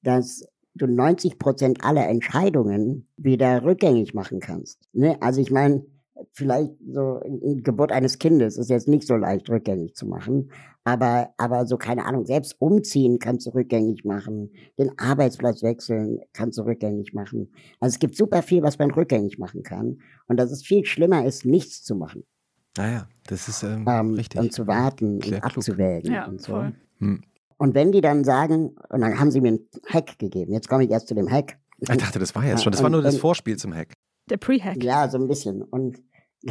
dass du 90 Prozent aller Entscheidungen wieder rückgängig machen kannst. Ne? Also ich meine, vielleicht so eine Geburt eines Kindes ist jetzt nicht so leicht rückgängig zu machen, aber, aber so keine Ahnung, selbst umziehen kannst du rückgängig machen, den Arbeitsplatz wechseln kannst du rückgängig machen. Also es gibt super viel, was man rückgängig machen kann und dass es viel schlimmer ist, nichts zu machen. Naja, das ist ähm, ähm, richtig. Und zu warten Sehr und abzuwägen ja, und so. Voll. Hm. Und wenn die dann sagen, und dann haben sie mir einen Hack gegeben, jetzt komme ich erst zu dem Hack. Ich dachte, das war jetzt schon, das war nur das Vorspiel zum Hack. Der Pre-Hack. Ja, so ein bisschen. Und,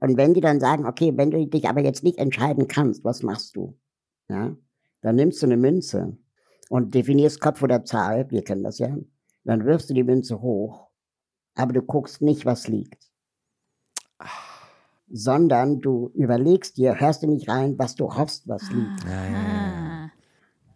und wenn die dann sagen, okay, wenn du dich aber jetzt nicht entscheiden kannst, was machst du? Ja, dann nimmst du eine Münze und definierst Kopf oder Zahl, wir kennen das ja. Dann wirfst du die Münze hoch, aber du guckst nicht, was liegt. Sondern du überlegst dir, hörst du nicht rein, was du hoffst, was ah. liegt. Ja, ja, ja.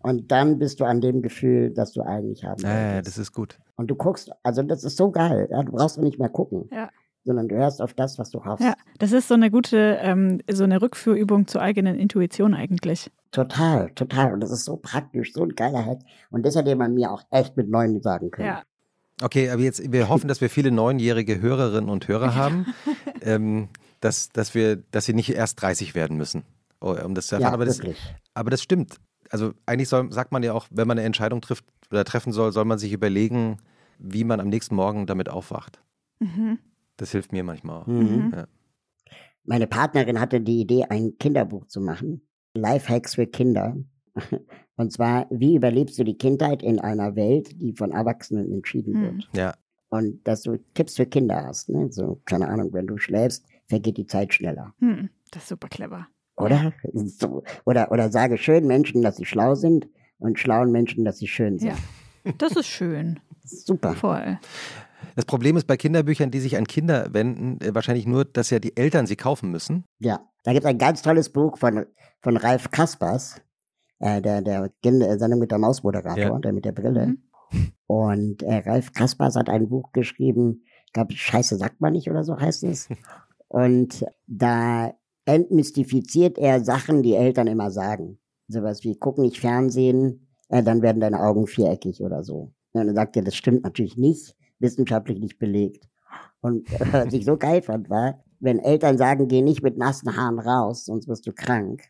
Und dann bist du an dem Gefühl, das du eigentlich haben willst. Ja, das ist gut. Und du guckst, also das ist so geil, ja, du brauchst nicht mehr gucken. Ja. Sondern du hörst auf das, was du hoffst. Ja, das ist so eine gute, ähm, so eine Rückführübung zur eigenen Intuition eigentlich. Total, total. Und das ist so praktisch, so ein geiler Hack. Und das hätte man mir auch echt mit neun sagen können. Ja. Okay, aber jetzt, wir hoffen, dass wir viele neunjährige Hörerinnen und Hörer haben. ähm, dass, dass wir, dass sie nicht erst 30 werden müssen, oh, um das zu erfahren. Ja, aber, das, aber das stimmt. Also eigentlich soll, sagt man ja auch, wenn man eine Entscheidung trifft oder treffen soll, soll man sich überlegen, wie man am nächsten Morgen damit aufwacht. Mhm. Das hilft mir manchmal auch. Mhm. Ja. Meine Partnerin hatte die Idee, ein Kinderbuch zu machen. Lifehacks für Kinder. Und zwar, wie überlebst du die Kindheit in einer Welt, die von Erwachsenen entschieden mhm. wird? Ja. Und dass du Tipps für Kinder hast. Ne? So, keine Ahnung, wenn du schläfst, vergeht die Zeit schneller. Hm, das ist super clever. Oder? So, oder? Oder sage schönen Menschen, dass sie schlau sind und schlauen Menschen, dass sie schön sind. Ja, das ist schön. Super. Voll. Das Problem ist bei Kinderbüchern, die sich an Kinder wenden, äh, wahrscheinlich nur, dass ja die Eltern sie kaufen müssen. Ja, da gibt es ein ganz tolles Buch von, von Ralf Kaspers, äh, der, der Sendung mit der Mausmoderator, ja. der mit der Brille. Mhm. Und äh, Ralf Kaspers hat ein Buch geschrieben, ich glaube, Scheiße sagt man nicht oder so heißt es. Und da entmystifiziert er Sachen, die Eltern immer sagen. Sowas wie, guck nicht Fernsehen, äh, dann werden deine Augen viereckig oder so. Und dann sagt er, das stimmt natürlich nicht, wissenschaftlich nicht belegt. Und äh, was ich so geil fand, war, wenn Eltern sagen, geh nicht mit nassen Haaren raus, sonst wirst du krank.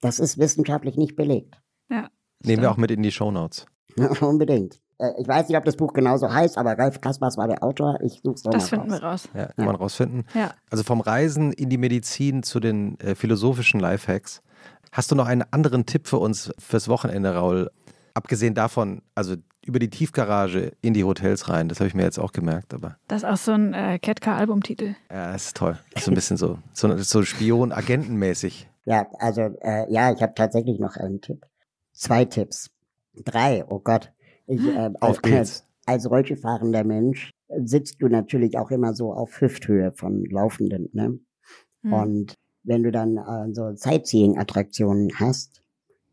Das ist wissenschaftlich nicht belegt. Ja. Nehmen wir auch mit in die Shownotes. Unbedingt. Äh, ich weiß nicht, ob das Buch genauso heißt, aber Ralf Kaspers war der Autor. Ich suche es doch Das finden raus. wir raus. Ja, kann ja. man rausfinden. Ja. Also vom Reisen in die Medizin zu den äh, philosophischen Lifehacks. Hast du noch einen anderen Tipp für uns fürs Wochenende, Raul? Abgesehen davon, also über die Tiefgarage in die Hotels rein, das habe ich mir jetzt auch gemerkt. Aber das ist auch so ein äh, Ketka-Albumtitel. Ja, das ist toll. Das ist so ein bisschen so, so, so Spion-Agentenmäßig. Ja, also äh, ja, ich habe tatsächlich noch einen Tipp. Zwei Tipps. Drei, oh Gott. Ich, äh, Auf geht's. Als Rollstuhlfahrender Mensch sitzt du natürlich auch immer so auf Hüfthöhe von Laufenden. Ne? Hm. Und wenn du dann äh, so Sightseeing-Attraktionen hast,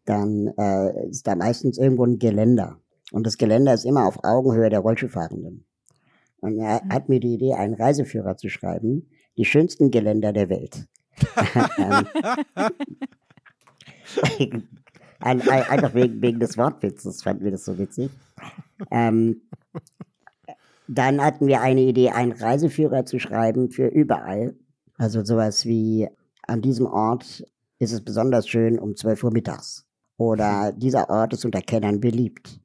dann äh, ist da meistens irgendwo ein Geländer. Und das Geländer ist immer auf Augenhöhe der Rollstuhlfahrenden. Und er hm. hat mir die Idee, einen Reiseführer zu schreiben, die schönsten Geländer der Welt. ein, ein, einfach wegen, wegen des Wortwitzes fanden wir das so witzig. Ähm, dann hatten wir eine Idee, einen Reiseführer zu schreiben für überall. Also sowas wie an diesem Ort ist es besonders schön um 12 Uhr mittags. Oder dieser Ort ist unter Kennern beliebt.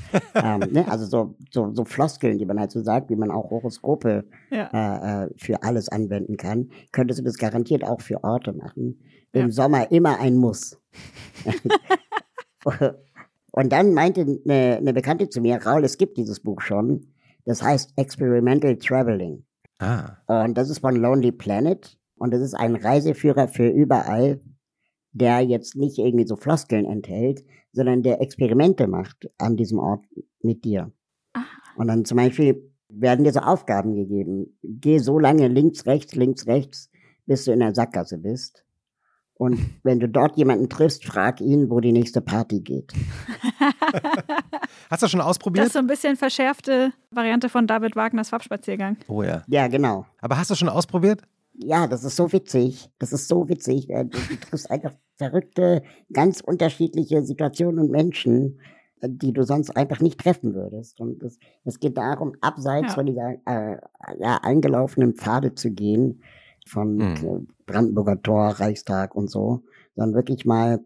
ähm, ne? Also so, so, so Floskeln, die man halt so sagt, wie man auch Horoskope ja. äh, äh für alles anwenden kann, könntest du das garantiert auch für Orte machen. Im ja. Sommer immer ein Muss. Und dann meinte eine, eine Bekannte zu mir, Raul, es gibt dieses Buch schon. Das heißt Experimental Traveling. Ah. Und das ist von Lonely Planet. Und das ist ein Reiseführer für überall, der jetzt nicht irgendwie so Floskeln enthält, sondern der Experimente macht an diesem Ort mit dir. Aha. Und dann zum Beispiel werden dir so Aufgaben gegeben. Geh so lange links, rechts, links, rechts, bis du in der Sackgasse bist. Und wenn du dort jemanden triffst, frag ihn, wo die nächste Party geht. Hast du das schon ausprobiert? Das ist so ein bisschen verschärfte Variante von David Wagners Farbspaziergang. Oh ja. Ja, genau. Aber hast du schon ausprobiert? Ja, das ist so witzig. Das ist so witzig. Äh, du triffst einfach verrückte, ganz unterschiedliche Situationen und Menschen, äh, die du sonst einfach nicht treffen würdest. Und es, es geht darum, abseits ja. von dieser äh, ja, eingelaufenen Pfade zu gehen von mhm. Brandenburger Tor, Reichstag und so, sondern wirklich mal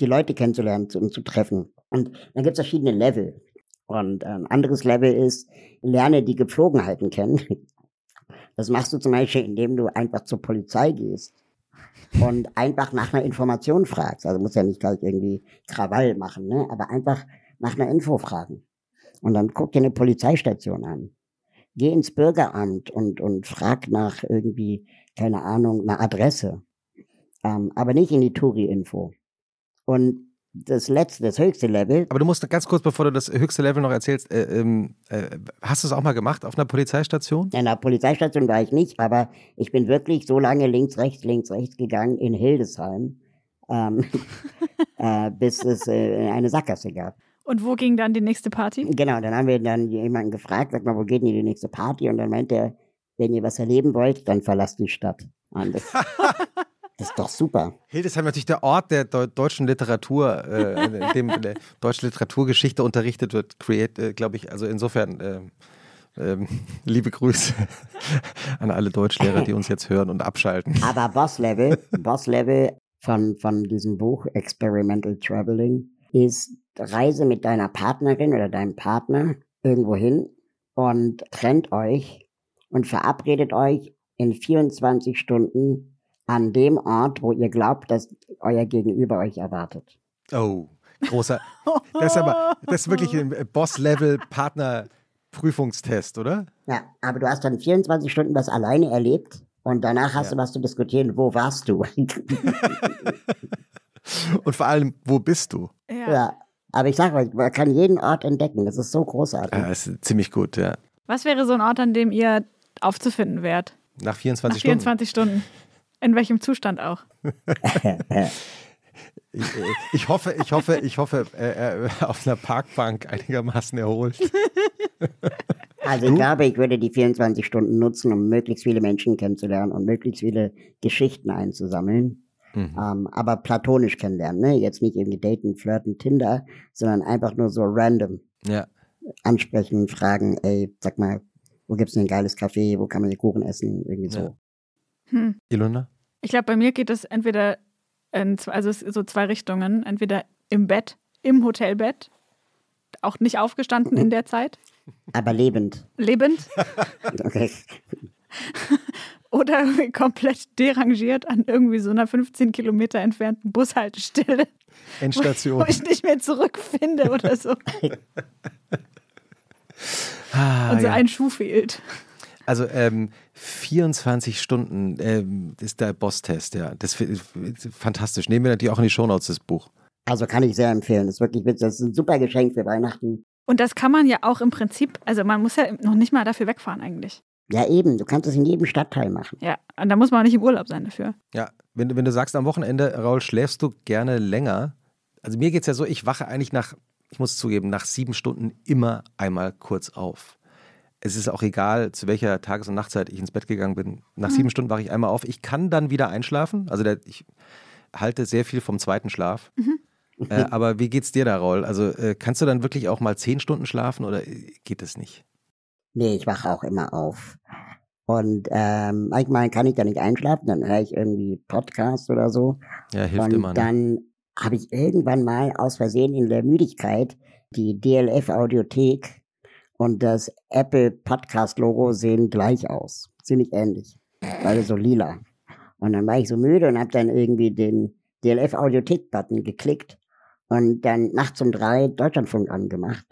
die Leute kennenzulernen und zu treffen. Und dann gibt es verschiedene Level. Und ein anderes Level ist, lerne die Gepflogenheiten kennen. Das machst du zum Beispiel, indem du einfach zur Polizei gehst und einfach nach einer Information fragst. Also muss ja nicht gleich irgendwie Krawall machen, ne? aber einfach nach einer Info fragen. Und dann guck dir eine Polizeistation an. Geh ins Bürgeramt und, und frag nach irgendwie keine Ahnung, eine Adresse. Ähm, aber nicht in die Touri-Info. Und das letzte, das höchste Level. Aber du musst ganz kurz, bevor du das höchste Level noch erzählst, äh, ähm, äh, hast du es auch mal gemacht auf einer Polizeistation? In einer Polizeistation war ich nicht, aber ich bin wirklich so lange links, rechts, links, rechts gegangen in Hildesheim, ähm, äh, bis es äh, eine Sackgasse gab. Und wo ging dann die nächste Party? Genau, dann haben wir dann jemanden gefragt, sag mal, wo geht denn die nächste Party? Und dann meinte er, wenn ihr was erleben wollt, dann verlasst die Stadt. Das, das, ist doch super. Hildesheim natürlich der Ort der deutschen Literatur, äh, in dem äh, deutsche Literaturgeschichte unterrichtet wird, create, äh, glaube ich, also insofern äh, ähm, liebe Grüße an alle Deutschlehrer, die uns jetzt hören und abschalten. Aber Boss-Level, Boss-Level von, von diesem Buch Experimental Traveling ist Reise mit deiner Partnerin oder deinem Partner irgendwo hin und trennt euch und verabredet euch in 24 Stunden an dem Ort, wo ihr glaubt, dass euer Gegenüber euch erwartet. Oh, großer. Das ist aber, das ist wirklich ein Boss-Level-Partner-Prüfungstest, oder? Ja, aber du hast dann 24 Stunden das alleine erlebt und danach hast ja. du was zu diskutieren. Wo warst du? und vor allem, wo bist du? Ja. ja. Aber ich sage euch, man kann jeden Ort entdecken. Das ist so großartig. Ja, das ist ziemlich gut, ja. Was wäre so ein Ort, an dem ihr aufzufinden wärt. Nach 24 Nach 24 Stunden. Stunden. In welchem Zustand auch? Ich, ich, hoffe, ich hoffe, ich hoffe, äh, äh, auf einer Parkbank einigermaßen erholt. Also ich glaube, ich würde die 24 Stunden nutzen, um möglichst viele Menschen kennenzulernen und möglichst viele Geschichten einzusammeln. Mhm. Ähm, aber platonisch kennenlernen, ne? Jetzt nicht irgendwie daten, flirten, Tinder, sondern einfach nur so random. Ja. Ansprechen, fragen, ey, sag mal, wo gibt's denn ein geiles Café, wo kann man hier Kuchen essen, irgendwie so. Ja. Hm. Ilona? Ich glaube, bei mir geht es entweder in, also so zwei Richtungen. Entweder im Bett, im Hotelbett, auch nicht aufgestanden in der Zeit. Aber lebend. Lebend. okay. Oder komplett derangiert an irgendwie so einer 15 Kilometer entfernten Bushaltestelle. Endstation. Wo, wo ich nicht mehr zurückfinde oder so. ah, Und so ja. ein Schuh fehlt. Also ähm, 24 Stunden ähm, ist der Boss-Test, ja. Das ist fantastisch. Nehmen wir natürlich auch in die Shownotes das Buch. Also kann ich sehr empfehlen. Das ist wirklich witzig. Das ist ein super Geschenk für Weihnachten. Und das kann man ja auch im Prinzip, also man muss ja noch nicht mal dafür wegfahren eigentlich. Ja, eben. Du kannst es in jedem Stadtteil machen. Ja, und da muss man auch nicht im Urlaub sein dafür. Ja, wenn, wenn du sagst, am Wochenende, Raul, schläfst du gerne länger. Also mir geht es ja so, ich wache eigentlich nach, ich muss zugeben, nach sieben Stunden immer einmal kurz auf es ist auch egal, zu welcher Tages- und Nachtzeit ich ins Bett gegangen bin. Nach mhm. sieben Stunden wache ich einmal auf. Ich kann dann wieder einschlafen. Also der, ich halte sehr viel vom zweiten Schlaf. Mhm. Äh, aber wie geht's dir da, Raul? Also äh, kannst du dann wirklich auch mal zehn Stunden schlafen oder geht es nicht? Nee, ich wache auch immer auf. Und ähm, manchmal kann ich da nicht einschlafen, dann höre ich irgendwie Podcast oder so. Ja, hilft und immer. Ne? Dann habe ich irgendwann mal aus Versehen in der Müdigkeit die DLF-Audiothek und das Apple Podcast Logo sehen gleich aus. Ziemlich ähnlich. Beide so lila. Und dann war ich so müde und habe dann irgendwie den DLF Audiothek-Button geklickt und dann nachts um drei Deutschlandfunk angemacht.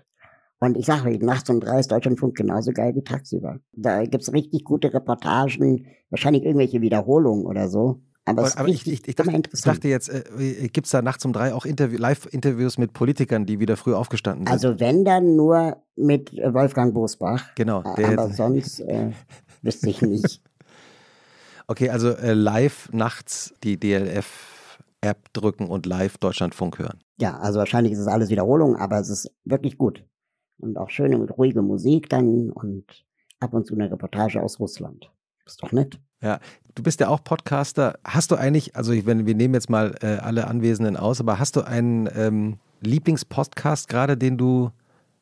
Und ich sage euch, nachts um drei ist Deutschlandfunk genauso geil wie tagsüber. Da gibt's richtig gute Reportagen, wahrscheinlich irgendwelche Wiederholungen oder so. Aber, aber, aber ich, ich, ich, dachte, ich, dachte, jetzt, äh, gibt es da nachts um drei auch Interview, Live-Interviews mit Politikern, die wieder früh aufgestanden sind? Also wenn dann nur mit äh, Wolfgang Bosbach. Genau. Der, aber sonst äh, wüsste ich nicht. okay, also äh, live nachts die DLF-App drücken und live Deutschlandfunk hören. Ja, also wahrscheinlich ist es alles Wiederholung, aber es ist wirklich gut. Und auch schöne und ruhige Musik dann und ab und zu eine Reportage aus Russland. Ist doch nett. Ja, du bist ja auch Podcaster. Hast du eigentlich, also ich, wenn, wir nehmen jetzt mal äh, alle Anwesenden aus, aber hast du einen ähm, Lieblingspodcast gerade, den du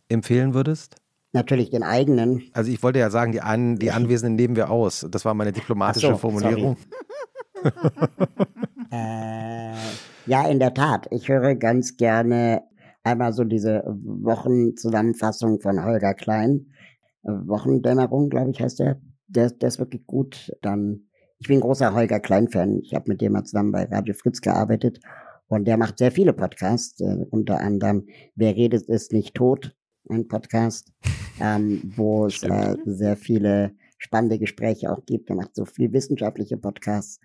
empfehlen würdest? Natürlich den eigenen. Also ich wollte ja sagen, die, An die Anwesenden nehmen wir aus. Das war meine diplomatische so, Formulierung. äh, ja, in der Tat. Ich höre ganz gerne einmal so diese Wochenzusammenfassung von Holger Klein. Wochendämmerung, glaube ich, heißt der der, der ist wirklich gut. Dann, ich bin großer Holger Klein-Fan. Ich habe mit dem mal zusammen bei Radio Fritz gearbeitet und der macht sehr viele Podcasts, äh, unter anderem Wer redet ist nicht tot, ein Podcast, ähm, wo es äh, sehr viele spannende Gespräche auch gibt. Er macht so viel wissenschaftliche Podcasts.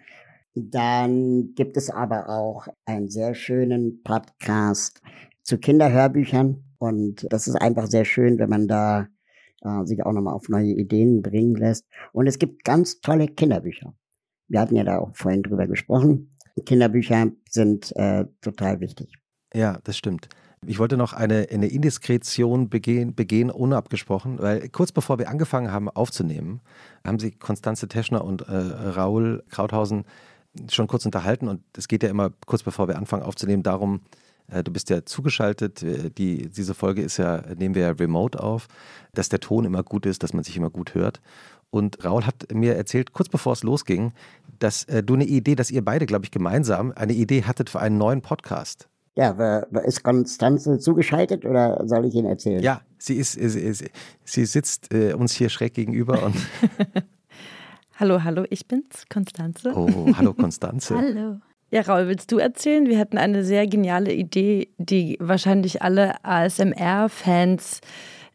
Dann gibt es aber auch einen sehr schönen Podcast zu Kinderhörbüchern. Und das ist einfach sehr schön, wenn man da äh, sich auch nochmal auf neue Ideen bringen lässt. Und es gibt ganz tolle Kinderbücher. Wir hatten ja da auch vorhin drüber gesprochen. Kinderbücher sind äh, total wichtig. Ja, das stimmt. Ich wollte noch eine, eine Indiskretion begehen, begehen, unabgesprochen, weil kurz bevor wir angefangen haben aufzunehmen, haben sich Konstanze Teschner und äh, Raul Krauthausen schon kurz unterhalten und es geht ja immer kurz bevor wir anfangen aufzunehmen darum, äh, du bist ja zugeschaltet. Äh, die, diese Folge ist ja, nehmen wir ja remote auf, dass der Ton immer gut ist, dass man sich immer gut hört. Und Raul hat mir erzählt, kurz bevor es losging, dass äh, du eine Idee, dass ihr beide, glaube ich, gemeinsam eine Idee hattet für einen neuen Podcast. Ja, ist Konstanze zugeschaltet oder soll ich Ihnen erzählen? Ja, sie ist, sie, sie sitzt äh, uns hier schräg gegenüber und. hallo, hallo, ich bin's, Konstanze. Oh, hallo, Konstanze. hallo. Ja, Raul, willst du erzählen? Wir hatten eine sehr geniale Idee, die wahrscheinlich alle ASMR-Fans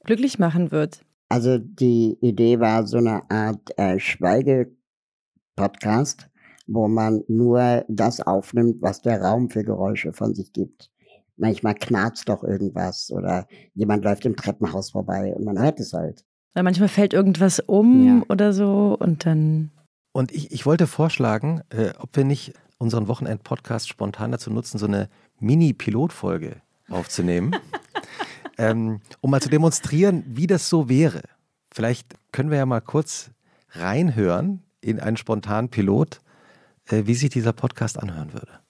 glücklich machen wird. Also die Idee war so eine Art äh, Schweige-Podcast, wo man nur das aufnimmt, was der Raum für Geräusche von sich gibt. Manchmal knarzt doch irgendwas oder jemand läuft im Treppenhaus vorbei und man hört es halt. Weil manchmal fällt irgendwas um ja. oder so und dann. Und ich, ich wollte vorschlagen, äh, ob wir nicht unseren Wochenend-Podcast spontan dazu nutzen, so eine Mini-Pilotfolge aufzunehmen, ähm, um mal zu demonstrieren, wie das so wäre. Vielleicht können wir ja mal kurz reinhören in einen spontanen Pilot, äh, wie sich dieser Podcast anhören würde.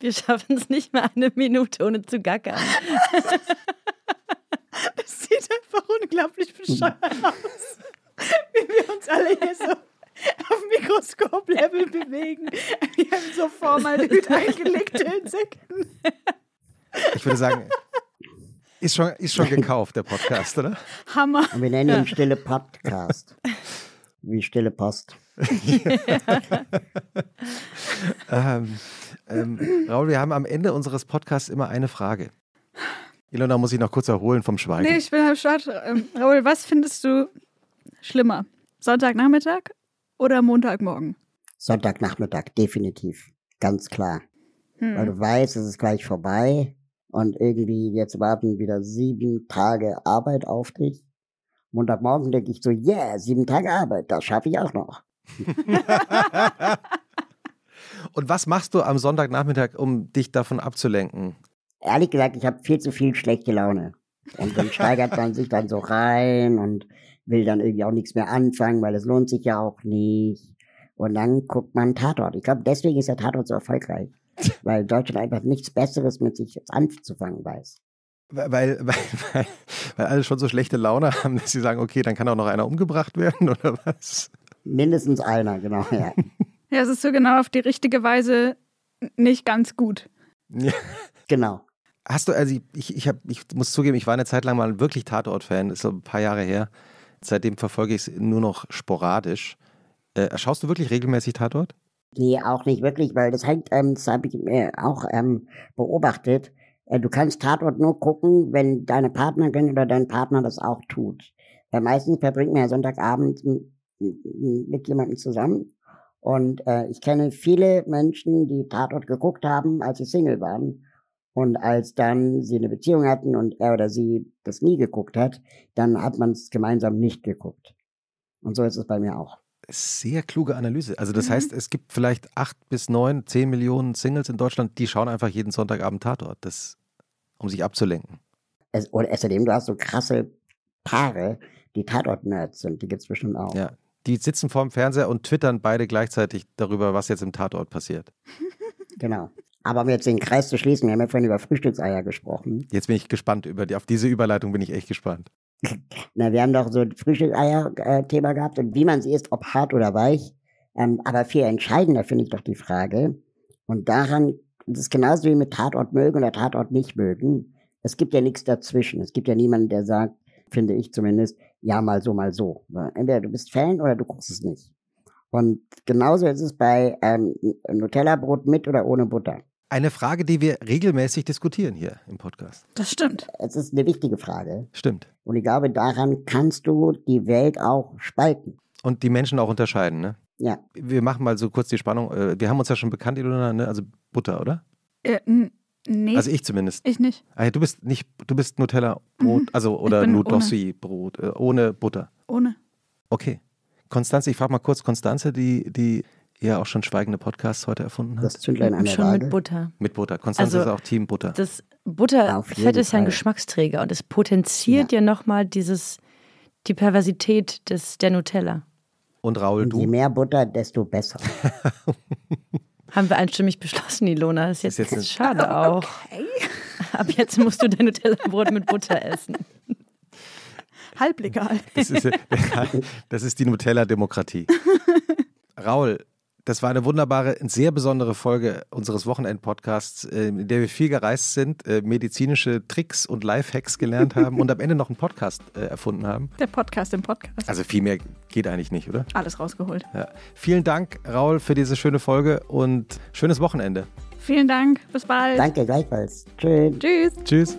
Wir schaffen es nicht mal eine Minute ohne zu gackern. Das sieht einfach unglaublich bescheuert aus. Wie wir uns alle hier so auf Mikroskop-Level bewegen. Wir haben so Formaldehyd eingelegte Insekten. Ich würde sagen, ist schon, ist schon gekauft, der Podcast, oder? Hammer. Und wir nennen ihn Stille Podcast. Wie Stille Post. ähm, ähm, Raul, wir haben am Ende unseres Podcasts immer eine Frage. Ilona muss ich noch kurz erholen vom Schweigen. Nee, ich bin halb stark. Ähm, Raul, was findest du schlimmer? Sonntagnachmittag oder Montagmorgen? Sonntagnachmittag, definitiv. Ganz klar. Hm. Weil du weißt, es ist gleich vorbei und irgendwie jetzt warten wieder sieben Tage Arbeit auf dich. Montagmorgen denke ich so, yeah, sieben Tage Arbeit, das schaffe ich auch noch. Und was machst du am Sonntagnachmittag, um dich davon abzulenken? Ehrlich gesagt, ich habe viel zu viel schlechte Laune. Und dann steigert man sich dann so rein und will dann irgendwie auch nichts mehr anfangen, weil es lohnt sich ja auch nicht. Und dann guckt man Tatort. Ich glaube, deswegen ist der Tatort so erfolgreich. Weil Deutschland einfach nichts Besseres mit sich jetzt anzufangen weiß. Weil, weil, weil, weil alle schon so schlechte Laune haben, dass sie sagen, okay, dann kann auch noch einer umgebracht werden oder was? Mindestens einer, genau, ja. Ja, es ist so genau auf die richtige Weise nicht ganz gut. Ja. Genau. Hast du, also ich, ich, hab, ich muss zugeben, ich war eine Zeit lang mal wirklich Tatort-Fan, ist so ein paar Jahre her. Seitdem verfolge ich es nur noch sporadisch. Äh, schaust du wirklich regelmäßig Tatort? Nee, auch nicht wirklich, weil das hängt, ähm, das habe ich äh, auch ähm, beobachtet. Äh, du kannst Tatort nur gucken, wenn deine Partnerin oder dein Partner das auch tut. Äh, meistens verbringt man ja Sonntagabend mit jemandem zusammen und äh, ich kenne viele Menschen, die Tatort geguckt haben, als sie Single waren. Und als dann sie eine Beziehung hatten und er oder sie das nie geguckt hat, dann hat man es gemeinsam nicht geguckt. Und so ist es bei mir auch. Sehr kluge Analyse. Also das mhm. heißt, es gibt vielleicht acht bis neun, zehn Millionen Singles in Deutschland, die schauen einfach jeden Sonntagabend Tatort, das, um sich abzulenken. Es, oder außerdem, du hast so krasse Paare, die Tatort-Nerds sind, die gibt es bestimmt auch. Ja, die sitzen vorm Fernseher und twittern beide gleichzeitig darüber, was jetzt im Tatort passiert. Genau. Aber um jetzt den Kreis zu schließen, wir haben ja vorhin über Frühstückseier gesprochen. Jetzt bin ich gespannt über die, auf diese Überleitung bin ich echt gespannt. Na, wir haben doch so ein Frühstückseier-Thema gehabt und wie man sie isst, ob hart oder weich. Ähm, aber viel entscheidender finde ich doch die Frage. Und daran, das ist genauso wie mit Tatort mögen oder Tatort nicht mögen. Es gibt ja nichts dazwischen. Es gibt ja niemanden, der sagt, finde ich zumindest, ja, mal so, mal so. Entweder du bist Fan oder du guckst es nicht. Und genauso ist es bei ähm, Nutella-Brot mit oder ohne Butter. Eine Frage, die wir regelmäßig diskutieren hier im Podcast. Das stimmt. Es ist eine wichtige Frage. Stimmt. Und ich glaube, daran kannst du die Welt auch spalten. Und die Menschen auch unterscheiden, ne? Ja. Wir machen mal so kurz die Spannung. Äh, wir haben uns ja schon bekannt, Ilona, ne? Also Butter, oder? Äh, Nee. Also ich zumindest. Ich nicht. Ah, du bist nicht, du bist Nutella-Brot, mhm. also oder Nudossi-Brot, äh, ohne Butter. Ohne. Okay. Konstanze, ich frage mal kurz Konstanze, die, die ja auch schon schweigende Podcasts heute erfunden hat. Das Zündlein an der Schon Waage. mit Butter. Mit Butter. Konstanze Also, ist auch Team Butter. Das Butterfett ist ja ein. Geschmacksträger und es potenziert ja, nochmal dieses, die Perversität des, der Nutella. Und Raul, Und je du? mehr Butter, desto besser. Haben wir einstimmig beschlossen, Ilona. Das ist jetzt, Ist jetzt schade auch. Ab jetzt musst du dein Nutella-Brot mit Butter essen. Halblegal. Das ist, das ist die Nutella-Demokratie. Raul, Das war eine wunderbare, sehr besondere Folge unseres Wochenend-Podcasts, äh, in der wir viel gereist sind, äh, medizinische Tricks und Lifehacks gelernt haben und am Ende noch einen Podcast äh, erfunden haben. Der Podcast im Podcast. Also viel mehr geht eigentlich nicht, oder? Alles rausgeholt. Ja. Vielen Dank, Raul, für diese schöne Folge und schönes Wochenende. Vielen Dank. Bis bald. Danke, gleichfalls. Tschüss. Tschüss. Tschüss.